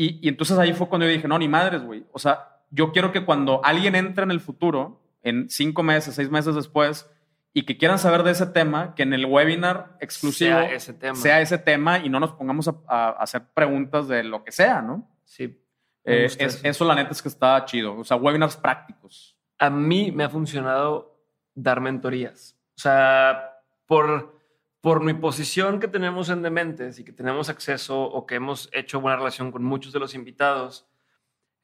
Y, y, entonces ahí fue cuando yo dije, no, ni madres, güey. O sea, yo quiero que cuando alguien entre en el futuro, en cinco meses, seis meses después, y que quieran saber de ese tema, que en el webinar exclusivo sea ese tema, sea ese tema y no nos pongamos a, hacer preguntas de lo que sea, ¿no? Sí. Eh, eso. la neta es que está chido. O sea, webinars prácticos. A mí me ha funcionado dar mentorías. O sea, por, por mi posición que tenemos en Dementes y que tenemos acceso o que hemos hecho buena relación con muchos de los invitados,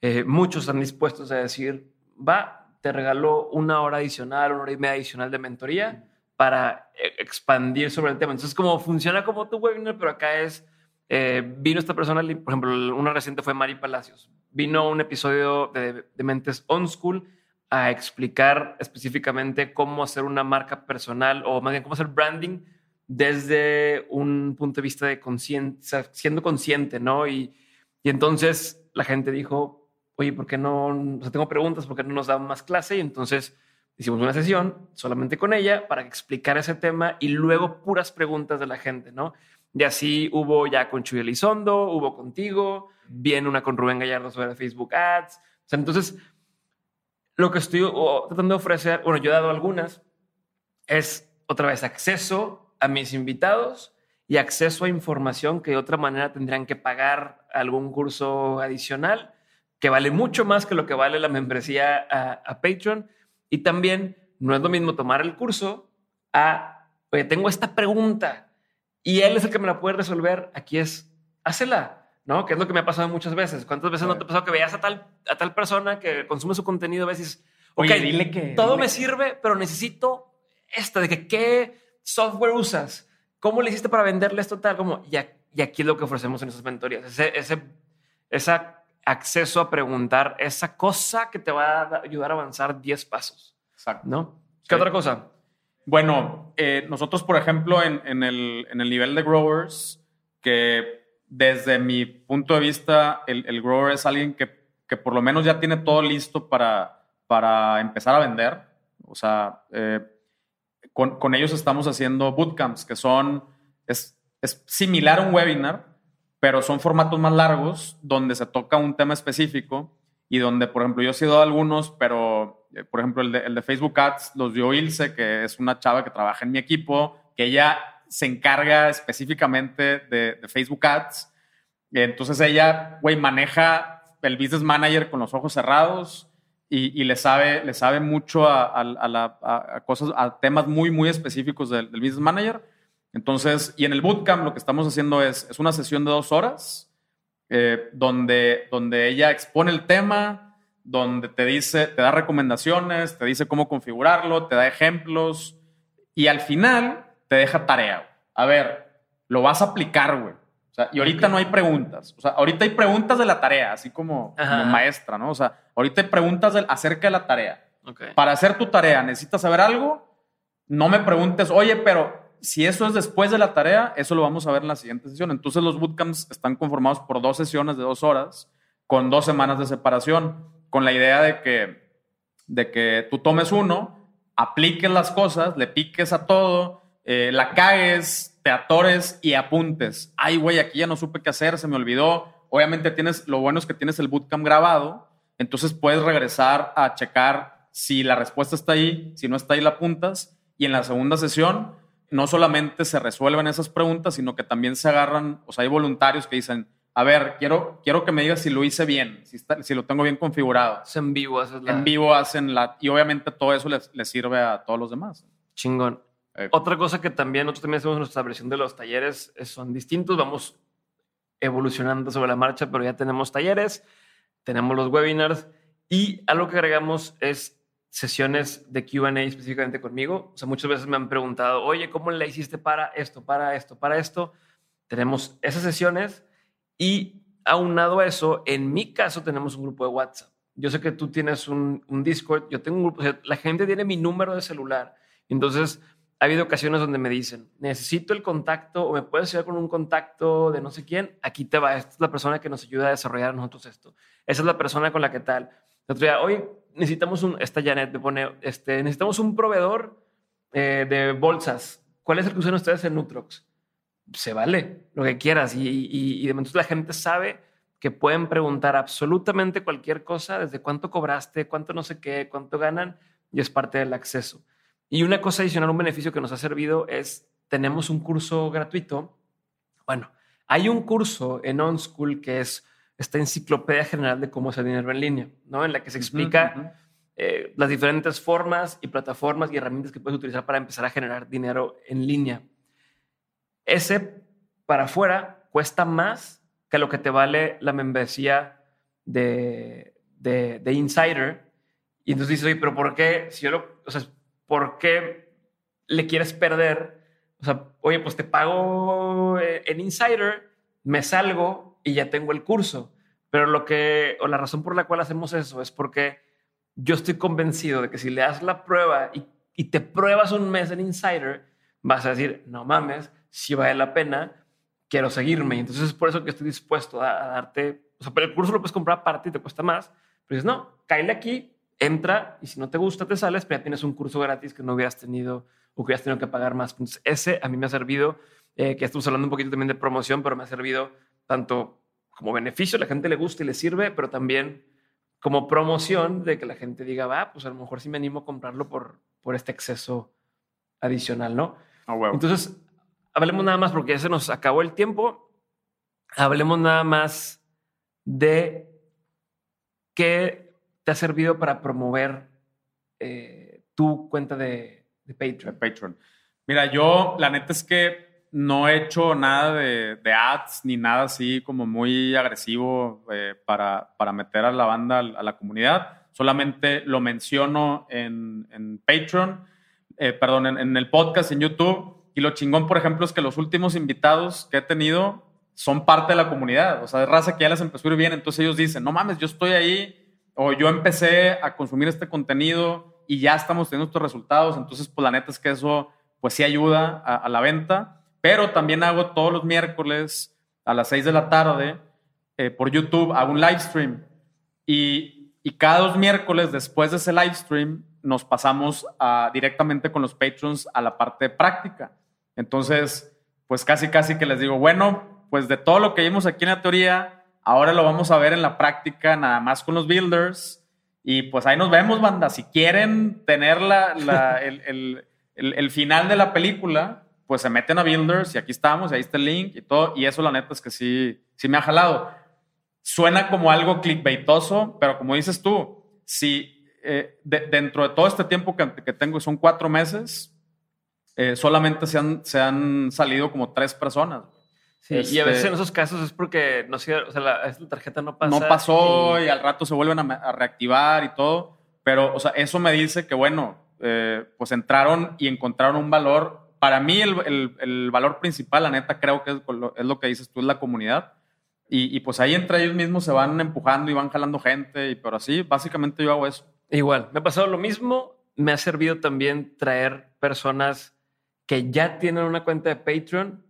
eh, muchos están dispuestos a decir, va, te regaló una hora adicional, una hora y media adicional de mentoría para eh, expandir sobre el tema. Entonces, como funciona como tu webinar, pero acá es, eh, vino esta persona, por ejemplo, una reciente fue Mari Palacios, vino un episodio de, de Mentes On School a explicar específicamente cómo hacer una marca personal o más bien cómo hacer branding desde un punto de vista de conciencia, siendo consciente, ¿no? Y, entonces la gente dijo, oye, ¿por qué no? O tengo preguntas, ¿por qué no nos dan más clase? Y entonces hicimos una sesión solamente con ella para explicar ese tema y luego puras preguntas de la gente, ¿no? Y así hubo ya con Chuy Elizondo, hubo contigo, viene una con Rubén Gallardo sobre Facebook Ads. Entonces, lo que estoy tratando de ofrecer, bueno, yo he dado algunas, es otra vez acceso a mis invitados y acceso a información que de otra manera tendrían que pagar algún curso adicional que vale mucho más que lo que vale la membresía a, Patreon. Y también no es lo mismo tomar el curso a, oye, tengo esta pregunta y él es el que me la puede resolver. Aquí es, hácela, ¿no? Que es lo que me ha pasado muchas veces. ¿Cuántas veces no te ha pasado que veas a tal, a tal persona que consume su contenido a veces, ok, dile que, todo me sirve, pero necesito esta, de que qué software usas, cómo le hiciste para venderle esto tal, como, y, aquí es lo que ofrecemos en esas mentorías, ese, ese, esa acceso a preguntar esa cosa que te va a ayudar a avanzar 10 pasos. Exacto. ¿No? ¿Qué otra cosa? Bueno, eh, nosotros, por ejemplo, en, el, nivel de growers, que desde mi punto de vista, el, grower es alguien que, por lo menos ya tiene todo listo para, para empezar a vender. O sea, eh, con, ellos estamos haciendo bootcamps, que son, es, es similar a un webinar, pero son formatos más largos donde se toca un tema específico y donde, por ejemplo, yo he sido algunos, pero, eh, por ejemplo, el de, Facebook Ads los dio Ilse, que es una chava que trabaja en mi equipo, que ella se encarga específicamente de, Facebook Ads. Entonces ella, güey, maneja el business manager con los ojos cerrados y, le, sabe, le sabe mucho a, cosas, a temas muy, muy específicos del, del business manager entonces, y en el bootcamp lo que estamos haciendo es, es una sesión de dos horas eh, donde, donde ella expone el tema, donde te dice, te da recomendaciones, te dice cómo configurarlo, te da ejemplos y al final te deja tarea. A ver, lo vas a aplicar, güey. O sea, y ahorita no hay preguntas. O sea, ahorita hay preguntas de la tarea, así como, maestra, ¿no? O sea, ahorita hay preguntas acerca de la tarea. Para hacer tu tarea, ¿necesitas saber algo? No me preguntes, oye, pero si eso es después de la tarea, eso lo vamos a ver en la siguiente sesión. Entonces los bootcamps están conformados por dos sesiones de dos horas con dos semanas de separación, con la idea de que, de que tú tomes uno, apliques las cosas, le piques a todo, eh, la cagues, te atores y apuntes. Ay, güey, aquí ya no supe qué hacer, se me olvidó. Obviamente tienes, lo bueno es que tienes el bootcamp grabado, entonces puedes regresar a checar si la respuesta está ahí, si no está ahí la apuntas y en la segunda sesión no solamente se resuelven esas preguntas, sino que también se agarran, o sea, hay voluntarios que dicen, a ver, quiero, quiero que me digas si lo hice bien, si, si lo tengo bien configurado. Es en vivo, haces la... En vivo hacen la... Y obviamente todo eso les, sirve a todos los demás. Chingón. Eh, Otra cosa que también nosotros también hacemos en nuestra versión de los talleres son distintos, vamos evolucionando sobre la marcha, pero ya tenemos talleres, tenemos los webinars y algo que agregamos es sesiones de QA específicamente conmigo. O sea, muchas veces me han preguntado, oye, ¿cómo le hiciste para esto, para esto, para esto? Tenemos esas sesiones y aunado a eso, en mi caso tenemos un grupo de WhatsApp. Yo sé que tú tienes un, Discord, yo tengo un grupo, la gente tiene mi número de celular. Entonces, ha habido ocasiones donde me dicen, necesito el contacto o me puedes ayudar con un contacto de no sé quién, aquí te va, esta es la persona que nos ayuda a desarrollar a nosotros esto. Esa es la persona con la que tal. El otro día, hoy necesitamos un, esta Janet me pone, este, necesitamos un proveedor eh, de bolsas. ¿Cuál es el que usan ustedes en Nutrox? Se vale, lo que quieras. Y, y, y de momento la gente sabe que pueden preguntar absolutamente cualquier cosa, desde cuánto cobraste, cuánto no sé qué, cuánto ganan, y es parte del acceso. Y una cosa adicional, un beneficio que nos ha servido es, tenemos un curso gratuito. Bueno, hay un curso en OnSchool que es esta enciclopedia general de cómo hacer dinero en línea, ¿no? En la que se explica eh, las diferentes formas y plataformas y herramientas que puedes utilizar para empezar a generar dinero en línea. Ese para afuera cuesta más que lo que te vale la membresía de, de, de Insider. Y entonces dices, oye, pero ¿por qué? Si yo lo, o sea, ¿por qué le quieres perder? O sea, oye, pues te pago eh, en Insider, me salgo y ya tengo el curso. Pero lo que, o la razón por la cual hacemos eso es porque yo estoy convencido de que si le das la prueba y, y te pruebas un mes en Insider, vas a decir, no mames, si vale la pena, quiero seguirme. Entonces es por eso que estoy dispuesto a, darte, o sea, pero el curso lo puedes comprar aparte y te cuesta más. Pero dices, no, cállate aquí, entra y si no te gusta te sales, pero ya tienes un curso gratis que no hubieras tenido o que hubieras tenido que pagar más. Entonces, ese a mí me ha servido, eh, que estamos hablando un poquito también de promoción, pero me ha servido tanto como beneficio, la gente le gusta y le sirve, pero también como promoción de que la gente diga, va, pues a lo mejor sí me animo a comprarlo por, por este exceso adicional, ¿no? Oh, Entonces, hablemos nada más, porque ya se nos acabó el tiempo, hablemos nada más de qué te ha servido para promover eh, tu cuenta de, de Patreon. De Patreon. Mira, yo la neta es que no he hecho nada de, de ads ni nada así como muy agresivo eh, para, para meter a la banda, a la comunidad. Solamente lo menciono en, Patreon, eh, perdón, en, en el podcast, en YouTube. Y lo chingón, por ejemplo, es que los últimos invitados que he tenido son parte de la comunidad. O sea, es raza que ya les empezó a ir bien. Entonces ellos dicen, no mames, yo estoy ahí o yo empecé a consumir este contenido y ya estamos teniendo estos resultados. Entonces, pues la neta es que eso, pues sí ayuda a, la venta. Pero también hago todos los miércoles a las 6 de la tarde eh, por YouTube, hago un live stream. Y, y, cada dos miércoles después de ese live stream nos pasamos directamente con los patrons a la parte práctica. Entonces, pues casi, casi que les digo, bueno, pues de todo lo que vimos aquí en la teoría, ahora lo vamos a ver en la práctica nada más con los builders. Y pues ahí nos vemos, banda. Si quieren tener la, la, <laughs> el, el, el, el final de la película, pues se meten a Builders y aquí estamos, y ahí está el link y todo. Y eso la neta es que sí, sí me ha jalado. Suena como algo clickbaitoso, pero como dices tú, si eh, de, dentro de todo este tiempo que, que tengo, son cuatro meses, eh, solamente se han, se han salido como tres personas. Sí, este, y a veces en esos casos es porque no sé, o sea, la, la tarjeta no pasa. No pasó y... y, al rato se vuelven a, a, reactivar y todo. Pero, o sea, eso me dice que, bueno, eh, pues entraron y encontraron un valor para mí el, el, el, valor principal, la neta, creo que es lo, es lo que dices tú, es la comunidad. Y, y, pues ahí entre ellos mismos se van empujando y van jalando gente, y pero así, básicamente yo hago eso. Igual, me ha pasado lo mismo. Me ha servido también traer personas que ya tienen una cuenta de Patreon.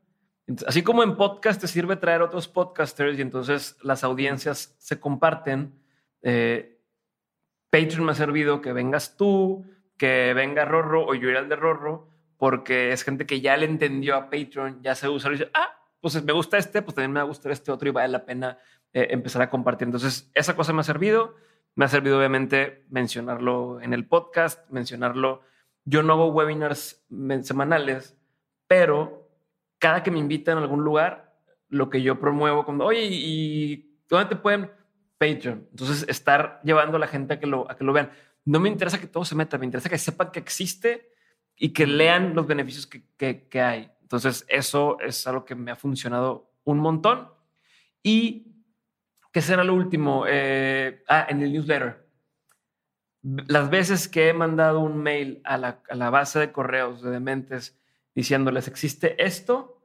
Así como en podcast te sirve traer otros podcasters y entonces las audiencias se comparten. Eh, Patreon me ha servido que vengas tú, que venga Rorro o yo ir al de Rorro porque es gente que ya le entendió a Patreon, ya se usa y dice, ah, pues me gusta este, pues también me va a gustar este otro y vale la pena eh, empezar a compartir. Entonces, esa cosa me ha servido. Me ha servido, obviamente, mencionarlo en el podcast, mencionarlo. Yo no hago webinars semanales, pero cada que me invitan a algún lugar, lo que yo promuevo, como, oye, ¿y dónde te pueden? Patreon. Entonces, estar llevando a la gente a que lo, a que lo vean. No me interesa que todo se meta, me interesa que sepan que existe y que lean los beneficios que, que, que, hay. Entonces, eso es algo que me ha funcionado un montón. Y, ¿qué será lo último? Eh, ah, en el newsletter. Las veces que he mandado un mail a la, a la base de correos de Dementes diciéndoles existe esto,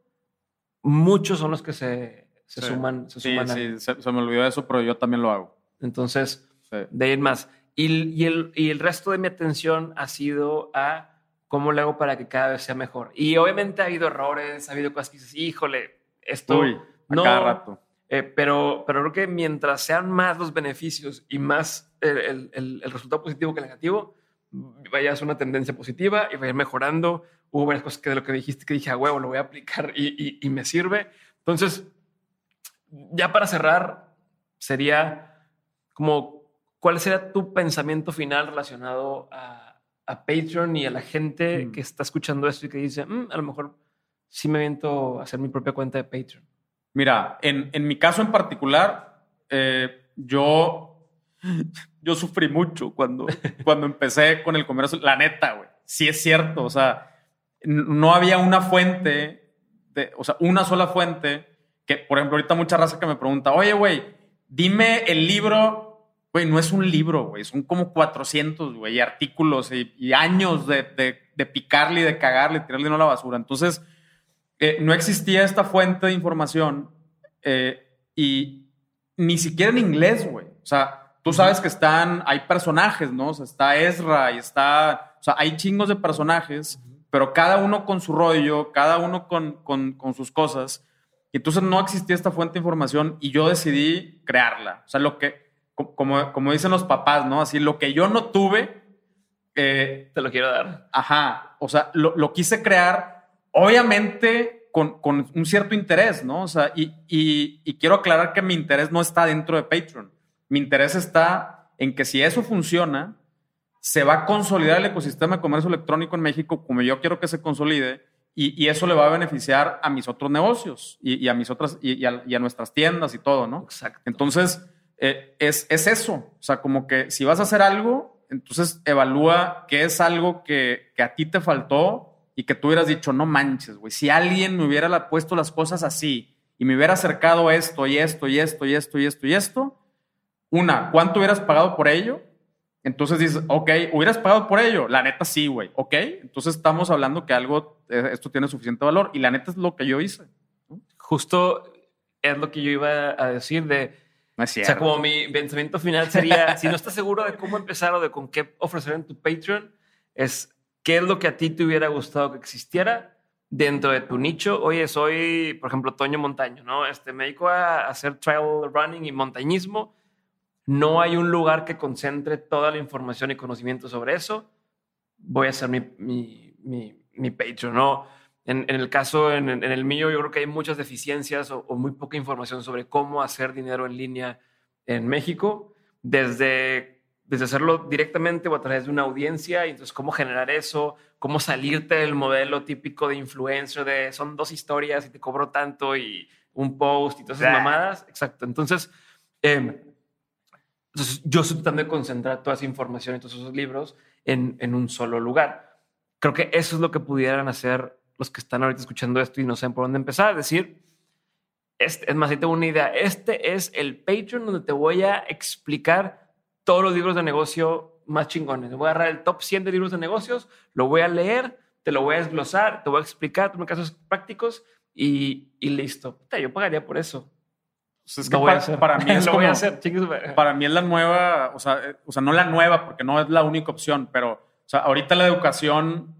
muchos son los que se, se sí. suman. Se sí, suman sí, se, se, me olvidó eso, pero yo también lo hago. Entonces, sí. de ir más. Y, y, el, y el resto de mi atención ha sido a ¿cómo le hago para que cada vez sea mejor? Y obviamente ha habido errores, ha habido cosas que dices, híjole, esto Uy, a no. cada rato. Eh, pero, pero creo que mientras sean más los beneficios y más el, el- el- el resultado positivo que el negativo, vaya a ser una tendencia positiva y vaya a ir mejorando. Hubo varias cosas que de lo que dijiste que dije, a huevo, lo voy a aplicar y, y- y me sirve. Entonces, ya para cerrar, sería como, ¿cuál sería tu pensamiento final relacionado a, a Patreon y a la gente Mm. que está escuchando esto y que dice, "Mm, a lo mejor sí me viento a hacer mi propia cuenta de Patreon? Mira, en, en mi caso en particular, eh, yo, <laughs> yo sufrí mucho cuando, cuando empecé con el comercio. La neta, güey. Sí es cierto. O sea, no había una fuente, de, o sea, una sola fuente que, por ejemplo, ahorita mucha raza que me pregunta, oye, güey, dime el libro. Güey, no es un libro, güey. Son como 400, güey, artículos y, y años de, de, de picarle y de cagarle, tirarle no a la basura. Entonces, eh, no existía esta fuente de información eh, y ni siquiera en inglés, güey. O sea, tú sabes que están, hay personajes, ¿no? O sea, está Ezra y está, o sea, hay chingos de personajes, pero cada uno con su rollo, cada uno con, con, con sus cosas. Y entonces no existía esta fuente de información y yo decidí crearla. O sea, lo que, co- como, como dicen los papás, ¿no? Así, lo que yo no tuve, eh, Te lo quiero dar. Ajá, o sea, lo, lo quise crear, obviamente con, con un cierto interés, ¿no? O sea, y, y- y quiero aclarar que mi interés no está dentro de Patreon. Mi interés está en que si eso funciona, se va a consolidar el ecosistema de comercio electrónico en México como yo quiero que se consolide y, y eso le va a beneficiar a mis otros negocios y, y a mis otras y, a, y a nuestras tiendas y todo, ¿no? Exacto. Entonces, eh, es, es eso. O sea, como que si vas a hacer algo, entonces evalúa qué es algo que, que a ti te faltó y que tú hubieras dicho, no manches, güey. Si alguien me hubiera puesto las cosas así y me hubiera acercado esto y esto y esto y esto y esto y esto, una, ¿cuánto hubieras pagado por ello? Entonces dices, ok, hubieras pagado por ello. La neta sí, güey. Ok, entonces estamos hablando que algo, eh, esto tiene suficiente valor y la neta es lo que yo hice. Justo es lo que yo iba a decir de, No es o cierto. sea, como mi pensamiento final sería, <laughs> si no estás seguro de cómo empezar o de con qué ofrecer en tu Patreon, es qué es lo que a ti te hubiera gustado que existiera dentro de tu nicho. Oye, soy, por ejemplo, Toño Montaño, ¿no? Este, me dedico a hacer trail running y montañismo. No hay un lugar que concentre toda la información y conocimiento sobre eso. Voy a hacer mi, mi, mi, mi Patreon, ¿no? En, en el caso, en, en el mío, yo creo que hay muchas deficiencias o, o muy poca información sobre cómo hacer dinero en línea en México, desde, desde hacerlo directamente o a través de una audiencia, y entonces cómo generar eso, cómo salirte del modelo típico de influencer, de son dos historias y te cobro tanto y un post y todas esas mamadas. Exacto. Entonces, em, entonces, yo estoy tratando de concentrar toda esa información y todos esos libros en, en un solo lugar. Creo que eso es lo que pudieran hacer los que están ahorita escuchando esto y no saben por dónde empezar. Es decir, este, es más, ahí tengo una idea. Este es el Patreon donde te voy a explicar todos los libros de negocio más chingones. Voy a agarrar el top 100 de libros de negocios, lo voy a leer, te lo voy a desglosar, te voy a explicar, tomar casos prácticos y, y listo. Yo pagaría por eso. Pues es que voy a para, hacer. para mí <laughs> es lo voy a como- hacer. para mí es la nueva, o sea, eh, o sea, no la nueva, porque no es la única opción, pero o sea, ahorita la educación,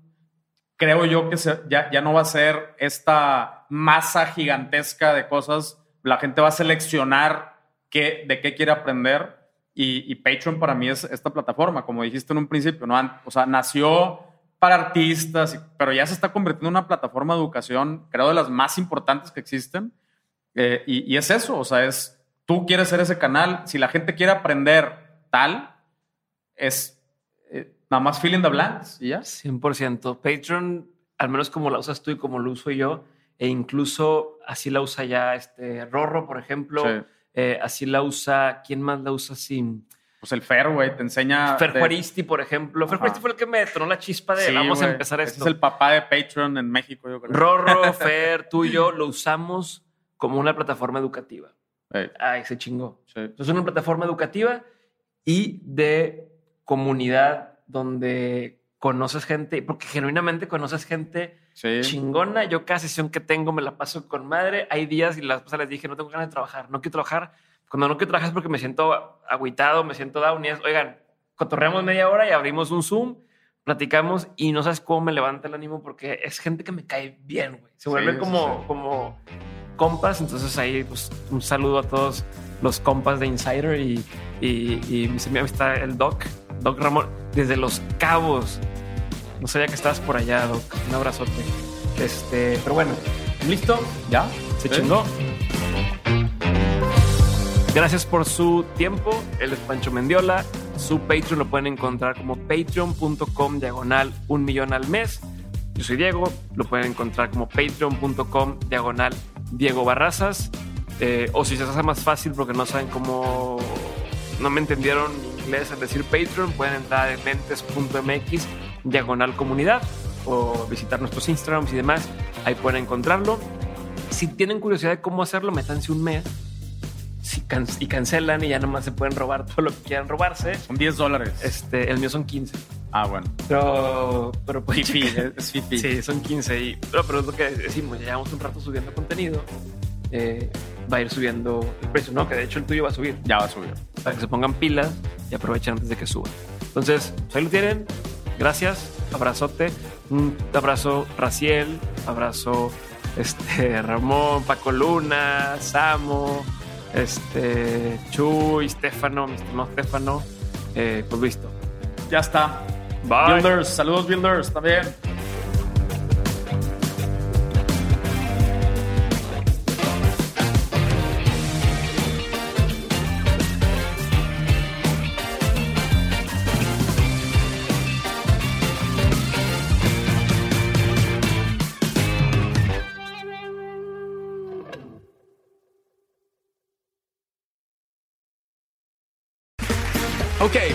creo yo que se- ya, ya no va a ser esta masa gigantesca de cosas. La gente va a seleccionar qué, de qué quiere aprender. Y, y Patreon para mí es esta plataforma, como dijiste en un principio, ¿no? O sea, nació para artistas, pero ya se está convirtiendo en una plataforma de educación, creo, de las más importantes que existen. Eh, y, y es eso, o sea, es tú quieres ser ese canal. Si la gente quiere aprender tal, es eh, nada más fill in the blanks y ya. 100%. Patreon, al menos como la usas tú y como lo uso yo, e incluso así la usa ya este Rorro, por ejemplo. Sí. Eh, así la usa, ¿quién más la usa así? Pues el Fer, güey, te enseña. Fer de- Juaristi, por ejemplo. Fer Ajá. Juaristi fue el que me detonó la chispa de Sí, vamos a empezar esto. es el papá de Patreon en México, yo creo. Rorro, <laughs> Fer, tú y yo lo usamos como una plataforma educativa. Eh, Ay, se chingó. sí. Es una plataforma educativa y de comunidad donde conoces gente, porque genuinamente conoces gente Sí. chingona. Yo cada sesión que tengo me la paso con madre. Hay días y las cosas les dije, no tengo ganas de trabajar, no quiero trabajar. Cuando no quiero trabajar es porque me siento agüitado, me siento down y es, oigan, cotorreamos media hora y abrimos un Zoom. platicamos y no sabes cómo me levanta el ánimo porque es gente que me cae bien, güey. Se vuelve Sí, como, como compas. Entonces ahí, pues, un saludo a todos los compas de Insider y, y, y mi mi amistad, el Doc, Doc Ramón, desde Los Cabos. No sabía que estabas por allá, Doc. Un abrazote. Este, pero bueno, listo. ¿Ya? Se Sí. chingó. Gracias por su tiempo. Él es Pancho Mendiola. Su Patreon lo pueden encontrar como patreon.com diagonal un millón al mes. Yo soy Diego. Lo pueden encontrar como patreon.com diagonal Diego Barrazas. Eh, o si se hace más fácil porque no saben cómo, no me entendieron inglés al decir Patreon, pueden entrar en mentes.mx diagonal comunidad o visitar nuestros Instagrams y demás. Ahí pueden encontrarlo. Si tienen curiosidad de cómo hacerlo, métanse un mes si can- y cancelan y ya nomás se pueden robar todo lo que quieran robarse. Son 10 dólares. Este, el mío son 15. Ah, bueno. Pero, pero pues, Fifi, es fifi. Sí, son 15. Y, pero, pero es lo que decimos, ya llevamos un rato subiendo contenido. eh, va a ir subiendo el precio, ¿no? Que de hecho el tuyo va a subir. Ya va a subir. Para que se pongan pilas y aprovechen antes de que suba. Entonces, pues ahí lo tienen. Gracias. Abrazote. Un abrazo Raciel. Abrazo este, <laughs> Ramón, Paco Luna, Samo, este, Chuy, Stefano, mi estimado Stefano. Eh, pues listo. Ya está. Builders, saludos Builders, también.